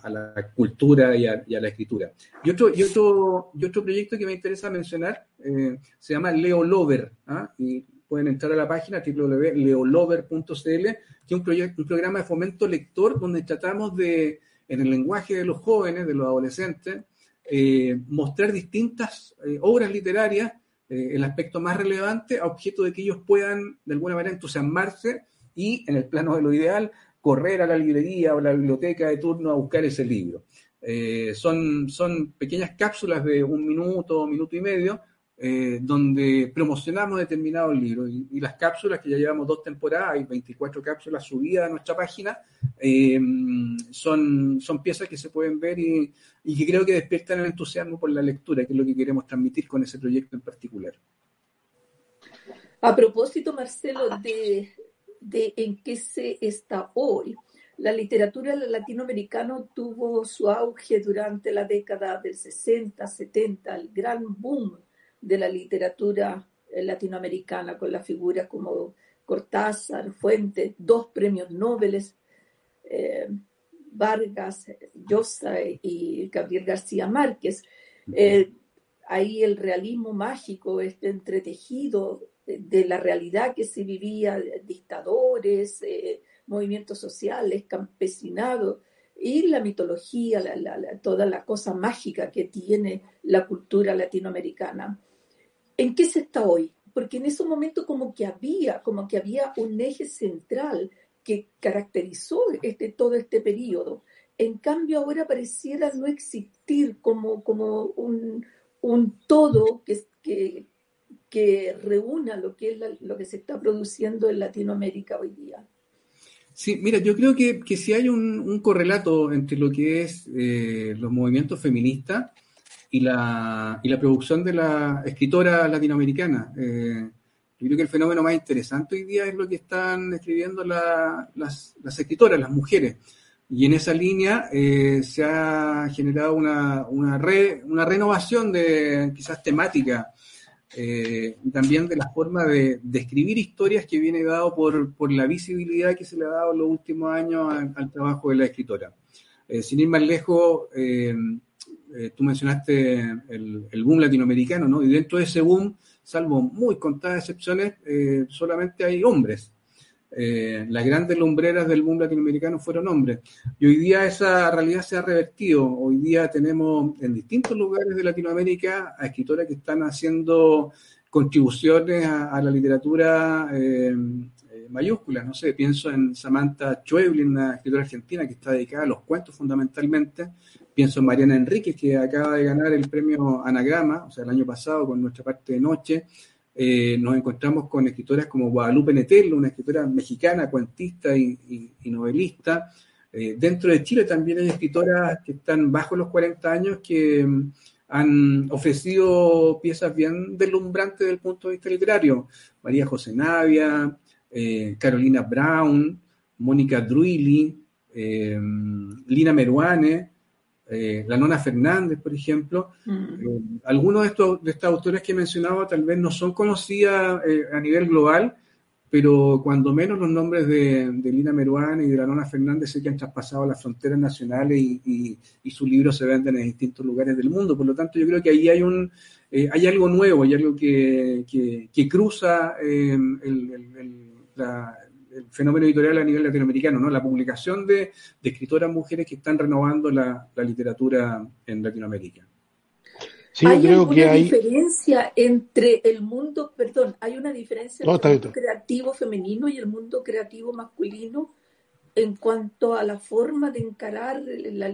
cultura y a, la escritura. Y otro, y, otro, y otro proyecto que me interesa mencionar eh, se llama Leo Lover, ¿ah? y pueden entrar a la página www.leolover.cl, que es un, un programa de fomento lector donde tratamos de, en el lenguaje de los jóvenes, de los adolescentes, mostrar distintas obras literarias eh, el aspecto más relevante a objeto de que ellos puedan de alguna manera entusiasmarse y, en el plano de lo ideal, correr a la librería o la biblioteca de turno a buscar ese libro. Eh, son, son pequeñas cápsulas de un minuto, minuto y medio, eh, donde promocionamos determinados libros y, y, las cápsulas que ya llevamos dos temporadas, hay 24 cápsulas subidas a nuestra página, eh, son, son piezas que se pueden ver y, y, que creo que despiertan el entusiasmo por la lectura, que es lo que queremos transmitir con ese proyecto en particular. A propósito, Marcelo, de, de en qué se está hoy, la literatura latinoamericana tuvo su auge durante la década del 60, 70, el gran boom de la literatura latinoamericana con las figuras como Cortázar, Fuentes, dos premios Nobel, eh, Vargas, Llosa y Gabriel García Márquez. Eh, ahí el realismo mágico, este entretejido de, la realidad que se vivía, dictadores, eh, movimientos sociales, campesinados, y la mitología, toda la cosa mágica que tiene la cultura latinoamericana. ¿En qué se está hoy? Porque en ese momento como que había, como que había un eje central que caracterizó este, todo este periodo. En cambio ahora pareciera no existir como, como un, todo que, que, que reúna lo que, es lo que se está produciendo en Latinoamérica hoy día. Sí, mira, yo creo que, que si hay un, correlato entre lo que es eh, los movimientos feministas y la, y la producción de la escritora latinoamericana. Eh, yo creo que el fenómeno más interesante hoy día es lo que están escribiendo las, escritoras, las mujeres. Y en esa línea eh, se ha generado una, una, una renovación de quizás temática eh, también de la forma de, escribir historias que viene dado por, por, la visibilidad que se le ha dado en los últimos años al, trabajo de la escritora. Eh, sin ir más lejos, eh, tú mencionaste el, boom latinoamericano, ¿no? Y dentro de ese boom, salvo muy contadas excepciones, solamente hay hombres. Eh, las grandes lumbreras del boom latinoamericano fueron hombres. Y hoy día esa realidad se ha revertido. Hoy día tenemos en distintos lugares de Latinoamérica a escritoras que están haciendo contribuciones a, la literatura eh, eh, mayúscula. No sé, pienso en Samantha Schweblin, una escritora argentina que está dedicada a los cuentos fundamentalmente. Pienso en Mariana Enríquez, que acaba de ganar el premio Anagrama, o sea, el año pasado con nuestra parte de noche. Eh, nos encontramos con escritoras como Guadalupe Netello, una escritora mexicana, cuentista y, novelista. Eh, dentro de Chile también hay escritoras que están bajo los 40 años que mm, han ofrecido piezas bien deslumbrantes desde el punto de vista literario. María José Navia, eh, Carolina Brown, Mónica Druili, Lina Meruane, eh, la Nona Fernández, por ejemplo. Mm. Eh, algunos de, estos, de estas autores que he mencionado tal vez no son conocidas eh, a nivel global, pero cuando menos los nombres de, Lina Meruane y de la Nona Fernández sé que han traspasado las fronteras nacionales y, sus libros se venden en distintos lugares del mundo. Por lo tanto, yo creo que ahí hay un hay algo nuevo, hay algo que, que, cruza la, el fenómeno editorial a nivel latinoamericano, ¿no? La publicación de, escritoras mujeres que están renovando la, literatura en Latinoamérica. Sí, ¿Hay creo alguna que hay diferencia entre el mundo, perdón, hay una diferencia entre el mundo creativo femenino y el mundo creativo masculino en cuanto a la forma de encarar la,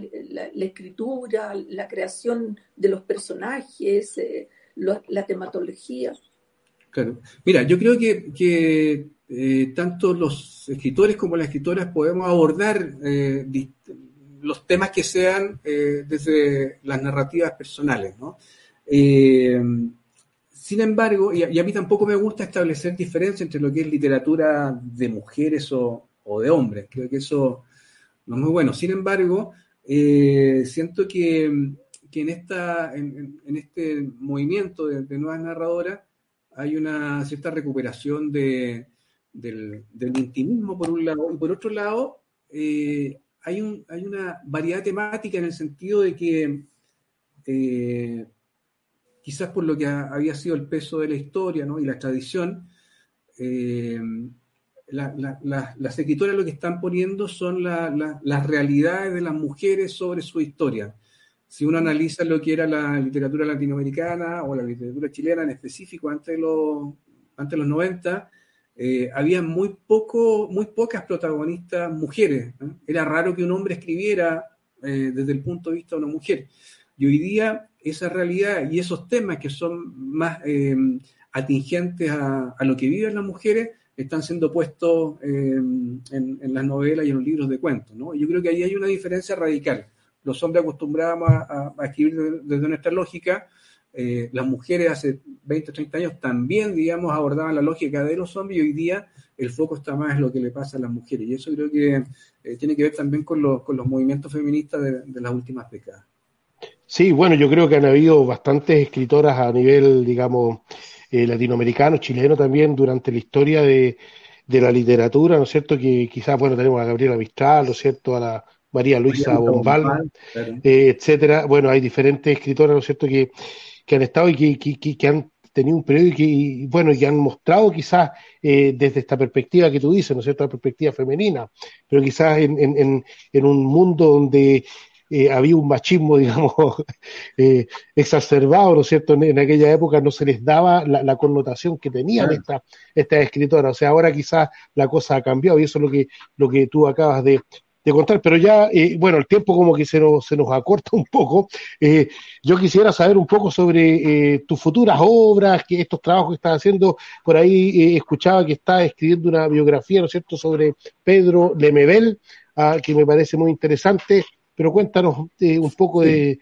escritura, la creación de los personajes, eh, la tematología? Claro. Mira, yo creo que eh, tanto los escritores como las escritoras podemos abordar eh, los temas que sean eh, desde las narrativas personales. sin embargo, y a, mí tampoco me gusta establecer diferencia entre lo que es literatura de mujeres o, de hombres. Creo que eso no es muy bueno. Sin embargo, siento que, en, esta, en, este movimiento de nuevas narradoras hay una cierta recuperación de, del, intimismo por un lado, y por otro lado, eh, hay, un, hay una variedad temática en el sentido de que eh, quizás por lo que había sido el peso de la historia y la tradición, eh, las escritoras lo que están poniendo son las realidades de las mujeres sobre su historia. Si uno analiza lo que era la literatura latinoamericana o la literatura chilena en específico antes los, antes de los 90, eh, había muy, poco, muy pocas protagonistas mujeres. Era raro que un hombre escribiera eh, desde el punto de vista de una mujer. Y hoy día esa realidad y esos temas que son más eh, atingentes a, lo que viven las mujeres están siendo puestos en, las novelas y en los libros de cuentos. ¿no? Yo creo que ahí hay una diferencia radical. Los hombres acostumbrábamos a, a escribir desde nuestra lógica, eh, las mujeres hace 20 o 30 años también, digamos, abordaban la lógica de los hombres y hoy día el foco está más en lo que le pasa a las mujeres. Y eso creo que eh, tiene que ver también con, los, con los movimientos feministas de, las últimas décadas. Sí, bueno, yo creo que han habido bastantes escritoras a nivel, digamos, eh, latinoamericano, chileno también, durante la historia de, la literatura, ¿no es cierto? Que quizás, bueno, tenemos a Gabriela Mistral, ¿no es cierto? A la María Luisa Bombal, etcétera. Bueno, hay diferentes escritoras, ¿no es cierto?, que, que han estado y que, que, han tenido un periódico y, bueno, y han mostrado quizás eh, desde esta perspectiva que tú dices, ¿no es cierto?, la perspectiva femenina, pero quizás en, en, en un mundo donde eh, había un machismo, digamos, eh, exacerbado, ¿no es cierto? En, aquella época no se les daba la, connotación que tenían estas esta escritoras. O sea, ahora quizás la cosa ha cambiado y eso es lo que, lo que tú acabas de, contar. Pero ya, eh, bueno, el tiempo como que se nos, se nos acorta un poco. yo quisiera saber un poco sobre tus futuras obras, que estos trabajos que estás haciendo. Por ahí escuchaba que estás escribiendo una biografía, ¿no es cierto?, sobre Pedro Lemebel, ah, que me parece muy interesante pero cuéntanos eh, un poco de,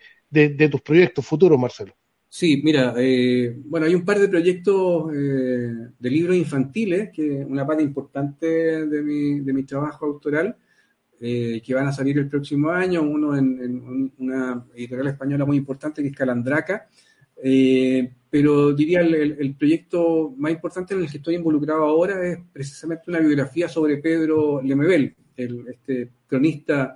tus proyectos futuros, Marcelo. Sí, mira, eh, bueno, hay un par de proyectos eh, de libros infantiles, que una parte importante de mi, de mi trabajo autoral, que van a salir el próximo año, uno en, una editorial española muy importante que es Calandraca, pero diría el, el, proyecto más importante en el que estoy involucrado ahora es precisamente una biografía sobre Pedro Lemebel, el, este cronista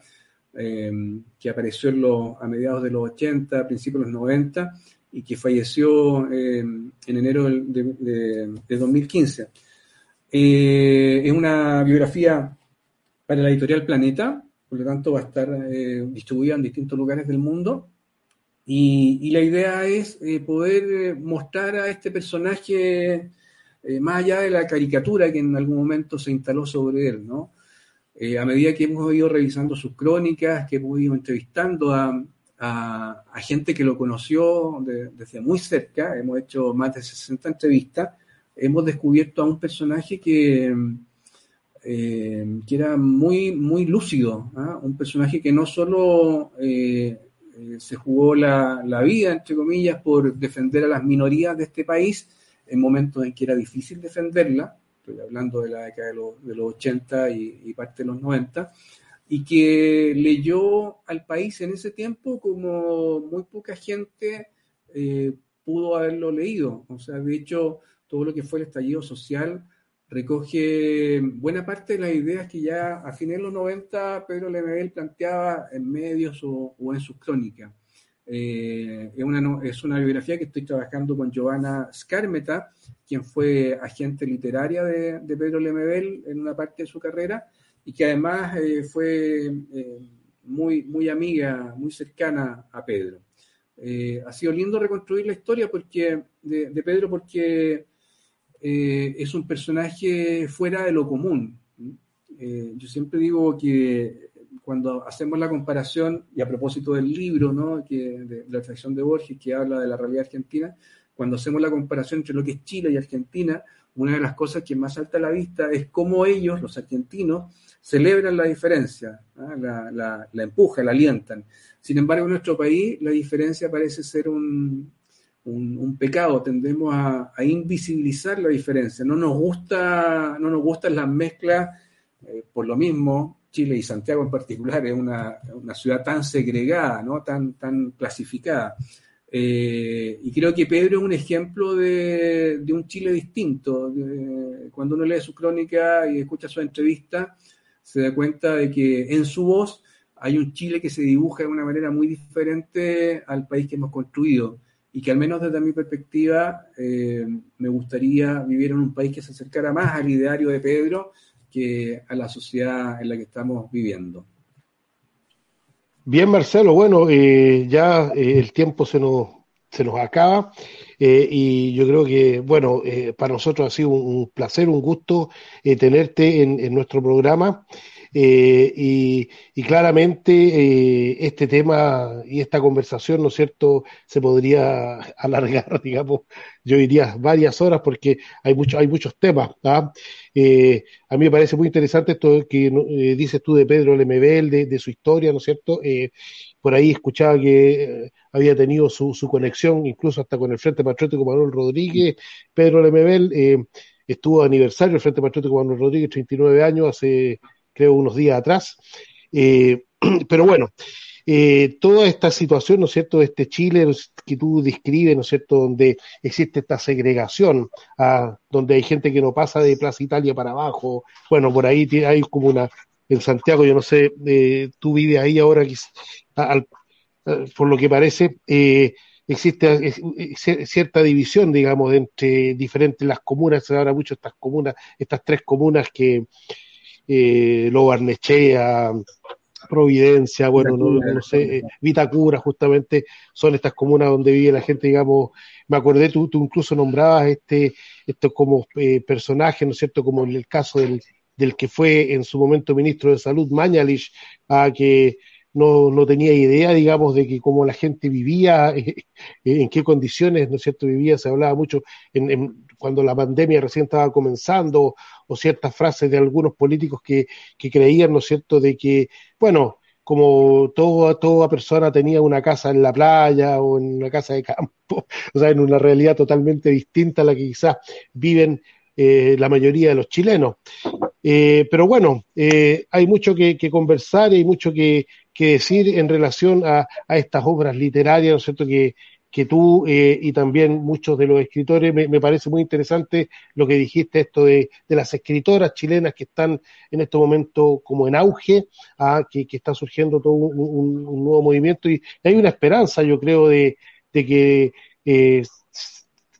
Em, que apareció a mediados de los 80, principios de los 90 y que falleció em, en enero de, 2015. Eh, es una biografía para la editorial Planeta, por lo tanto va a estar eh, distribuida en distintos lugares del mundo. Y, la idea es eh, poder mostrar a este personaje más allá de la caricatura que en algún momento se instaló sobre él, ¿no? Eh, a medida que hemos ido revisando sus crónicas, que hemos ido entrevistando a, gente que lo conoció desde muy cerca, hemos hecho más de 60 entrevistas, hemos descubierto a un personaje que, eh, que era muy, muy lúcido, ¿ah? un personaje que no solo eh, se jugó la, la, vida, entre comillas, por defender a las minorías de este país en momentos en que era difícil defenderla, estoy hablando de la década de los, de los 80 y, parte de los 90, y que leyó al país en ese tiempo como muy poca gente eh, pudo haberlo leído. O sea, de hecho, todo lo que fue el estallido social recoge buena parte de las ideas que ya a fines de los 90 Pedro Lemebel planteaba en medios o, o en sus crónicas. Eh, es, una, es una biografía que estoy trabajando con Giovanna Scarmeta, quien fue agente literaria de, Pedro Lemebel en una parte de su carrera y que además eh, fue eh, muy, muy amiga, muy cercana a Pedro. ha sido lindo reconstruir la historia porque, de, Pedro porque es un personaje fuera de lo común. yo siempre digo que cuando hacemos la comparación, y a propósito del libro, ¿no? que, de, la atracción de Borges, que habla de la realidad argentina, cuando hacemos la comparación entre lo que es Chile y Argentina, una de las cosas que más salta a la vista es cómo ellos, los argentinos, celebran la diferencia, la, la, empujan, la alientan. Sin embargo, en nuestro país la diferencia parece ser un, un, pecado, tendemos a, invisibilizar la diferencia. No nos gusta, no nos gustan las mezclas, eh, por lo mismo, Chile y Santiago en particular es una, ciudad tan segregada, ¿no? tan, tan clasificada. Eh, y creo que Pedro es un ejemplo de, un Chile distinto. cuando uno lee su crónica y escucha su entrevista, se da cuenta de que en su voz hay un Chile que se dibuja de una manera muy diferente al país que hemos construido. Y que al menos desde mi perspectiva eh, me gustaría vivir en un país que se acercara más al ideario de Pedro que a la sociedad en la que estamos viviendo. Bien, Marcelo, bueno, eh, ya eh, el tiempo se nos, se nos acaba y yo creo que, bueno, para nosotros ha sido un, placer, un gusto tenerte en, en, nuestro programa. Eh, y, claramente eh, este tema y esta conversación, ¿no es cierto?, se podría alargar, digamos, yo diría varias horas porque hay, mucho, hay muchos temas. ¿ah? Eh, a mí me parece muy interesante esto que dices tú de Pedro Lemebel, de, de su historia, ¿no es cierto? por ahí escuchaba que había tenido su, su, conexión incluso hasta con el Frente Patriótico Manuel Rodríguez, Pedro Lemebel. estuvo aniversario del Frente Patriótico Manuel Rodríguez, 39 años, hace creo, unos días atrás. Eh, pero bueno, eh, toda esta situación, ¿no es cierto?, de este Chile que tú describes, ¿no es cierto?, donde existe esta segregación, ah, donde hay gente que no pasa de Plaza Italia para abajo, bueno, por ahí hay como una, en Santiago, yo no sé, eh, tú vives ahí ahora, por lo que parece, existe cierta división, digamos, entre diferentes las comunas, se habla mucho estas comunas, estas tres comunas que eh, Lo Barnechea, Providencia, bueno, no, sé, eh, Vitacura, justamente, son estas comunas donde vive la gente, digamos, me acordé, tú, tú incluso nombrabas este, esto como eh, personaje, ¿no es cierto?, como en el caso del, del que fue en su momento ministro de Salud, Mañalich, a que no, no tenía idea, digamos, de que cómo la gente vivía, en qué condiciones, ¿no es cierto?, vivía, se hablaba mucho en, cuando la pandemia recién estaba comenzando, o ciertas frases de algunos políticos que, que creían, ¿no es cierto?, de que, bueno, como toda, toda persona tenía una casa en la playa o en una casa de campo, o sea, en una realidad totalmente distinta a la que quizás viven eh, la mayoría de los chilenos. Eh, pero bueno, eh, hay mucho que, que, conversar hay mucho que, que decir en relación a, estas obras literarias, ¿no es cierto?, que, que tú eh, y también muchos de los escritores, me, parece muy interesante lo que dijiste, esto de, de, las escritoras chilenas que están en este momento como en auge, ah, que, que, está surgiendo todo un, nuevo movimiento y hay una esperanza, yo creo, de, de que, eh,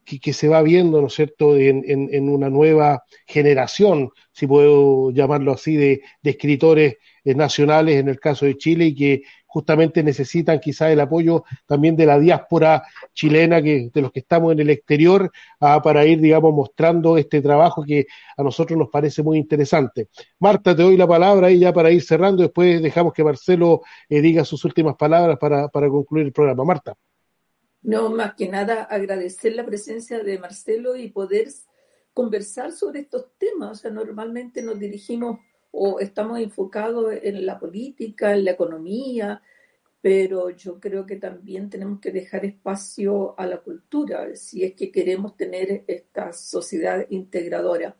que, que, se va viendo, ¿no es cierto?, en, en, en, una nueva generación, si puedo llamarlo así, de, de escritores nacionales en el caso de Chile y que justamente necesitan quizás el apoyo también de la diáspora chilena, que, de los que estamos en el exterior, ah, para ir, digamos, mostrando este trabajo que a nosotros nos parece muy interesante. Marta, te doy la palabra y ya para ir cerrando, después dejamos que Marcelo eh, diga sus últimas palabras para, para concluir el programa. Marta. No, más que nada agradecer la presencia de Marcelo y poder conversar sobre estos temas. O sea, normalmente nos dirigimos o estamos enfocados en la política, en la economía, pero yo creo que también tenemos que dejar espacio a la cultura si es que queremos tener esta sociedad integradora.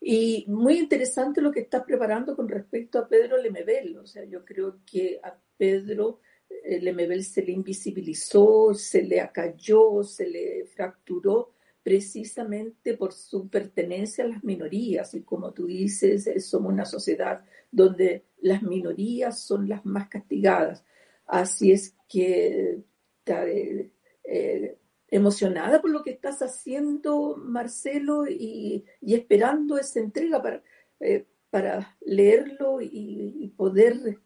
Y muy interesante lo que estás preparando con respecto a Pedro Lemebel. O sea, yo creo que a Pedro eh, Lemebel se le invisibilizó, se le acalló, se le fracturó precisamente por su pertenencia a las minorías. Y como tú dices, eh, somos una sociedad donde las minorías son las más castigadas. Así es que eh, eh, emocionada por lo que estás haciendo, Marcelo, y, esperando esa entrega para, eh, para leerlo y, poder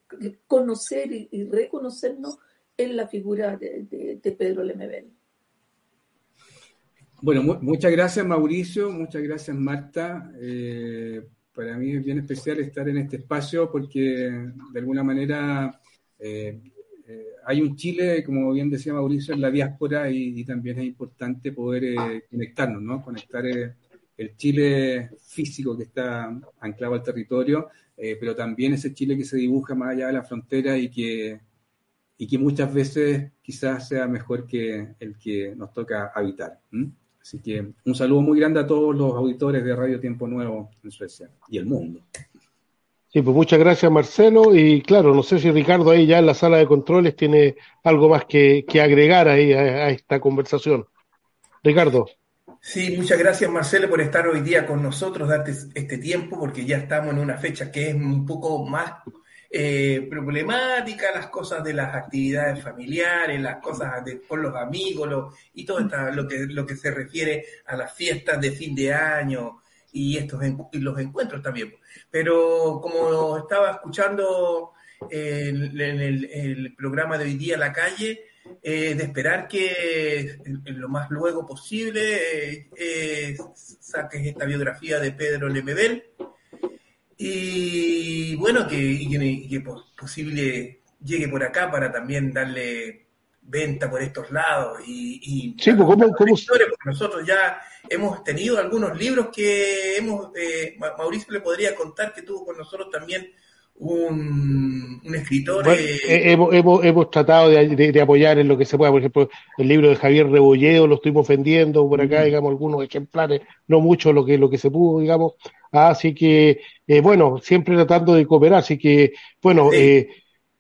conocer y, y, reconocernos en la figura de Pedro Lemebel. Bueno, mu muchas gracias Mauricio, muchas gracias Marta. Eh, para mí es bien especial estar en este espacio porque de alguna manera eh, eh, hay un Chile, como bien decía Mauricio, en la diáspora y, también es importante poder conectarnos, ¿no? Conectar el Chile físico que está anclado al territorio, pero también ese Chile que se dibuja más allá de la frontera y que, y que muchas veces quizás sea mejor que el que nos toca habitar. Así que un saludo muy grande a todos los auditores de Radio Tiempo Nuevo en Suecia y el mundo. Sí, pues muchas gracias Marcelo y claro, no sé si Ricardo ahí ya en la sala de controles tiene algo más que, que agregar ahí a, a, esta conversación. Ricardo. Sí, muchas gracias Marcelo por estar hoy día con nosotros, darte este tiempo porque ya estamos en una fecha que es un poco más eh, problemática, las cosas de las actividades familiares, las cosas de, con los amigos y todo esta, lo, que, lo que se refiere a las fiestas de fin de año y, estos, los encuentros también. Pero como estaba escuchando en, en el, programa de hoy día La Calle, eh, de esperar que lo más luego posible eh, eh, saques esta biografía de Pedro Lemebel y bueno, que, y que, y que posible llegue por acá para también darle venta por estos lados y, y sí, pues, ¿cómo, cómo... Nosotros ya hemos tenido algunos libros que hemos eh, Mauricio le podría contar que tuvo con nosotros también un, un escritor bueno, eh, hemos, hemos, hemos, tratado de, de, de, apoyar en lo que se pueda. Por ejemplo el libro de Javier Rebolledo lo estuvimos vendiendo por acá digamos algunos ejemplares no mucho lo que lo que se pudo digamos. Así que eh, bueno siempre tratando de cooperar. Así que bueno sí. eh,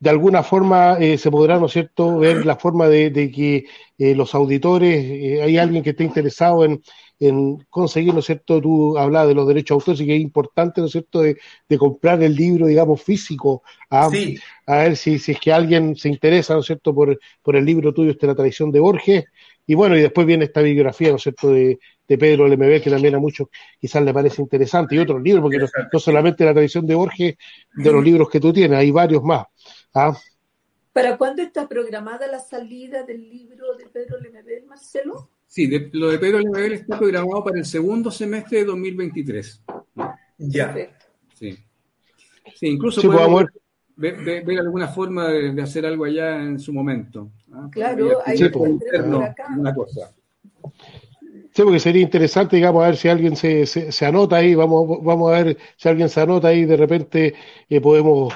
de alguna forma eh, se podrá, ¿no es cierto?, ver la forma de, que eh, los auditores, eh, hay alguien que esté interesado en, conseguir, ¿no es cierto?, tú hablas de los derechos de autor, y que es importante, ¿no es cierto?, de, comprar el libro, digamos, físico, a, a ver si, si es que alguien se interesa, ¿no es cierto?, por, por el libro tuyo, este, La tradición de Borges, y bueno, y después viene esta biografía, ¿no es cierto?, de, de Pedro LMB, que también a muchos quizás le parece interesante, y otros libros, porque no, solamente la tradición de Borges, de los libros que tú tienes, hay varios más. ¿Ah? ¿Para cuándo está programada la salida del libro de Pedro Lemebel, Marcelo? Sí, lo de Pedro Lemebel está programado para el segundo semestre de 2023. Ya. Sí. sí. incluso sí, podemos ver, ver, alguna forma de, hacer algo allá en su momento. ¿ah? Claro, hay que una cosa. Sí, porque sería interesante, digamos, a ver si alguien se, se, anota ahí, vamos, vamos a ver si alguien se anota ahí, de repente eh, podemos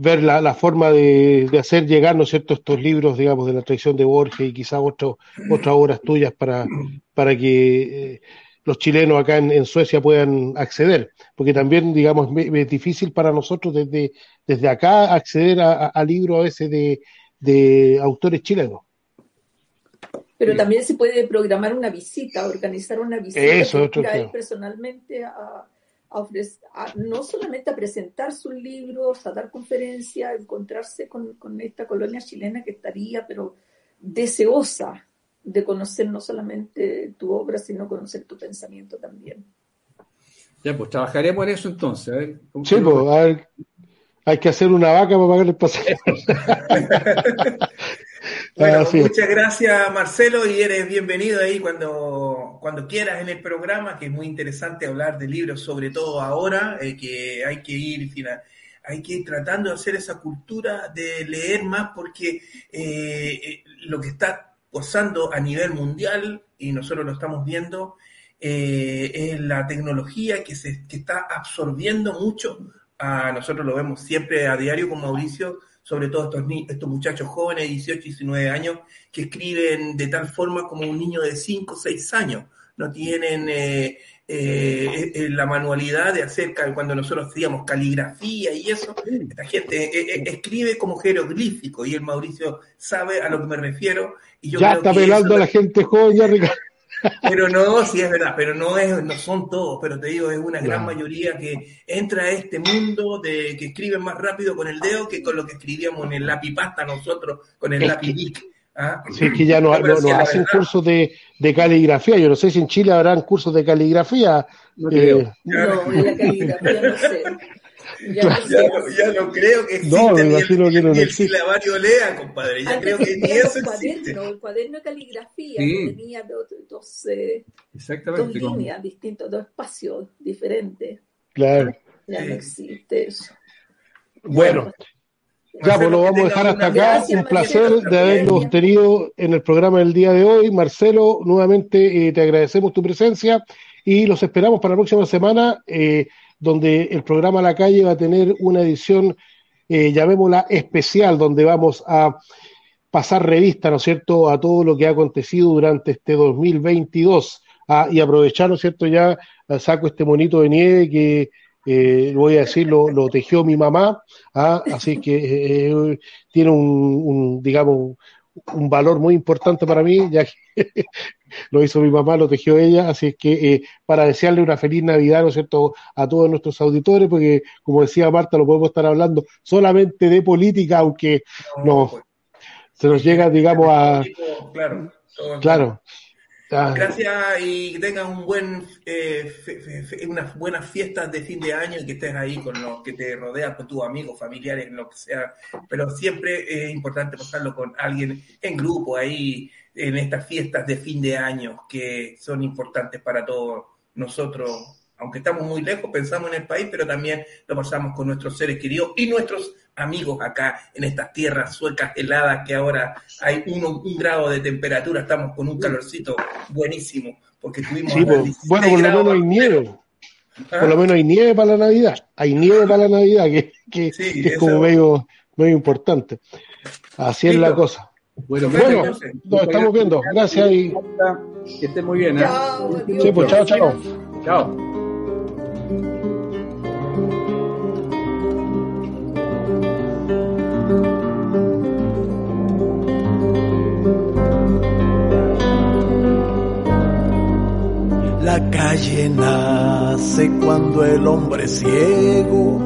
ver la, la forma de, de, hacer llegar, ¿no es cierto?, estos libros, digamos, de la tradición de Borges y quizás otras obras tuyas para, para que eh, los chilenos acá en, Suecia puedan acceder, porque también, digamos, es, difícil para nosotros desde, desde acá acceder a, a, libros a veces de, de autores chilenos. Pero también se puede programar una visita, organizar una visita Eso, personalmente a, no solamente a presentar sus libros, a dar conferencias, a encontrarse con, esta colonia chilena que estaría, pero deseosa de conocer no solamente tu obra, sino conocer tu pensamiento también. Ya, pues trabajaremos en eso entonces. sí, pues, a ver, hay que hacer una vaca para pagar el pasaje. Bueno, muchas gracias Marcelo y eres bienvenido ahí cuando, cuando quieras en el programa, que es muy interesante hablar de libros, sobre todo ahora, eh, que hay que ir hay que ir tratando de hacer esa cultura de leer más porque eh, eh, lo que está pasando a nivel mundial, y nosotros lo estamos viendo, es la tecnología que, se, que está absorbiendo mucho. A nosotros lo vemos siempre a diario con Mauricio, sobre todo estos, estos muchachos jóvenes, 18, 19 años, que escriben de tal forma como un niño de 5, 6 años. No tienen eh, eh, eh, la manualidad de hacer, cuando nosotros hacíamos caligrafía y eso, esta gente escribe como jeroglífico y el Mauricio sabe a lo que me refiero. Y yo ya está pelando a la gente joven, ya Ricardo. Pero no, sí es verdad, pero no es, no son todos, pero te digo, es una gran mayoría que entra a este mundo de que escriben más rápido con el dedo que con lo que escribíamos en el lápiz pasta nosotros, con el lápiz ¿ah? Sí, es que ya no, hacen cursos de, caligrafía. Yo no sé si en Chile habrán cursos de caligrafía. No, eh, no la caligrafía no sé. Ya, no, creo que existe no, me imagino que no ni el silabario lea, compadre. Ya creo que ni eso existe. El cuaderno de caligrafía tenía dos, dos, eh, dos líneas distintas, dos espacios diferentes. Claro. Ya no existe eso. Bueno. Ya, pues lo vamos a dejar hasta acá. Un placer de habernos tenido en el programa del día de hoy. Marcelo, nuevamente eh, te agradecemos tu presencia y los esperamos para la próxima semana. Eh, donde el programa La Calle va a tener una edición, eh, llamémosla especial, donde vamos a pasar revista, ¿no es cierto?, a todo lo que ha acontecido durante este 2022 ah, y aprovechar, ¿no es cierto?, ya ah, saco este monito de nieve que, eh, voy a decir, lo, tejió mi mamá, ah, así que eh, tiene un, un, digamos, un valor muy importante para mí, ya que lo hizo mi mamá, lo tejió ella, así es que eh, para desearle una feliz Navidad, ¿no es cierto?, a todos nuestros auditores, porque como decía Marta, lo podemos estar hablando solamente de política, aunque no, pues. se nos llega, digamos, a... Claro. Claro. Gracias y que tengas un buen, eh, unas buenas fiestas de fin de año y que estés ahí con los que te rodean, con tus amigos, familiares, lo que sea. Pero siempre es importante pasarlo con alguien en grupo ahí en estas fiestas de fin de año que son importantes para todos nosotros. Aunque estamos muy lejos, pensamos en el país, pero también lo pasamos con nuestros seres queridos y nuestros amigos acá en estas tierras suecas heladas que ahora hay uno, un grado de temperatura, estamos con un calorcito buenísimo, porque tuvimos... Pues, bueno, por lo menos hay nieve. Por lo menos hay nieve para la Navidad. Hay nieve para la Navidad, que, que, es como medio, medio importante. Así es la cosa. Bueno, bueno nos estamos viendo. Gracias y... Que esté muy bien. ¿eh? Sí, pues chao, chao. Chao. La calle nace cuando el hombre ciego,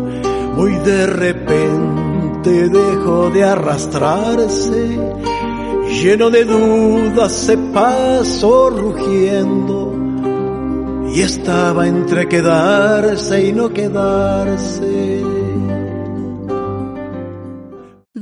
muy de repente dejó de arrastrarse, lleno de dudas se pasó rugiendo y estaba entre quedarse y no quedarse.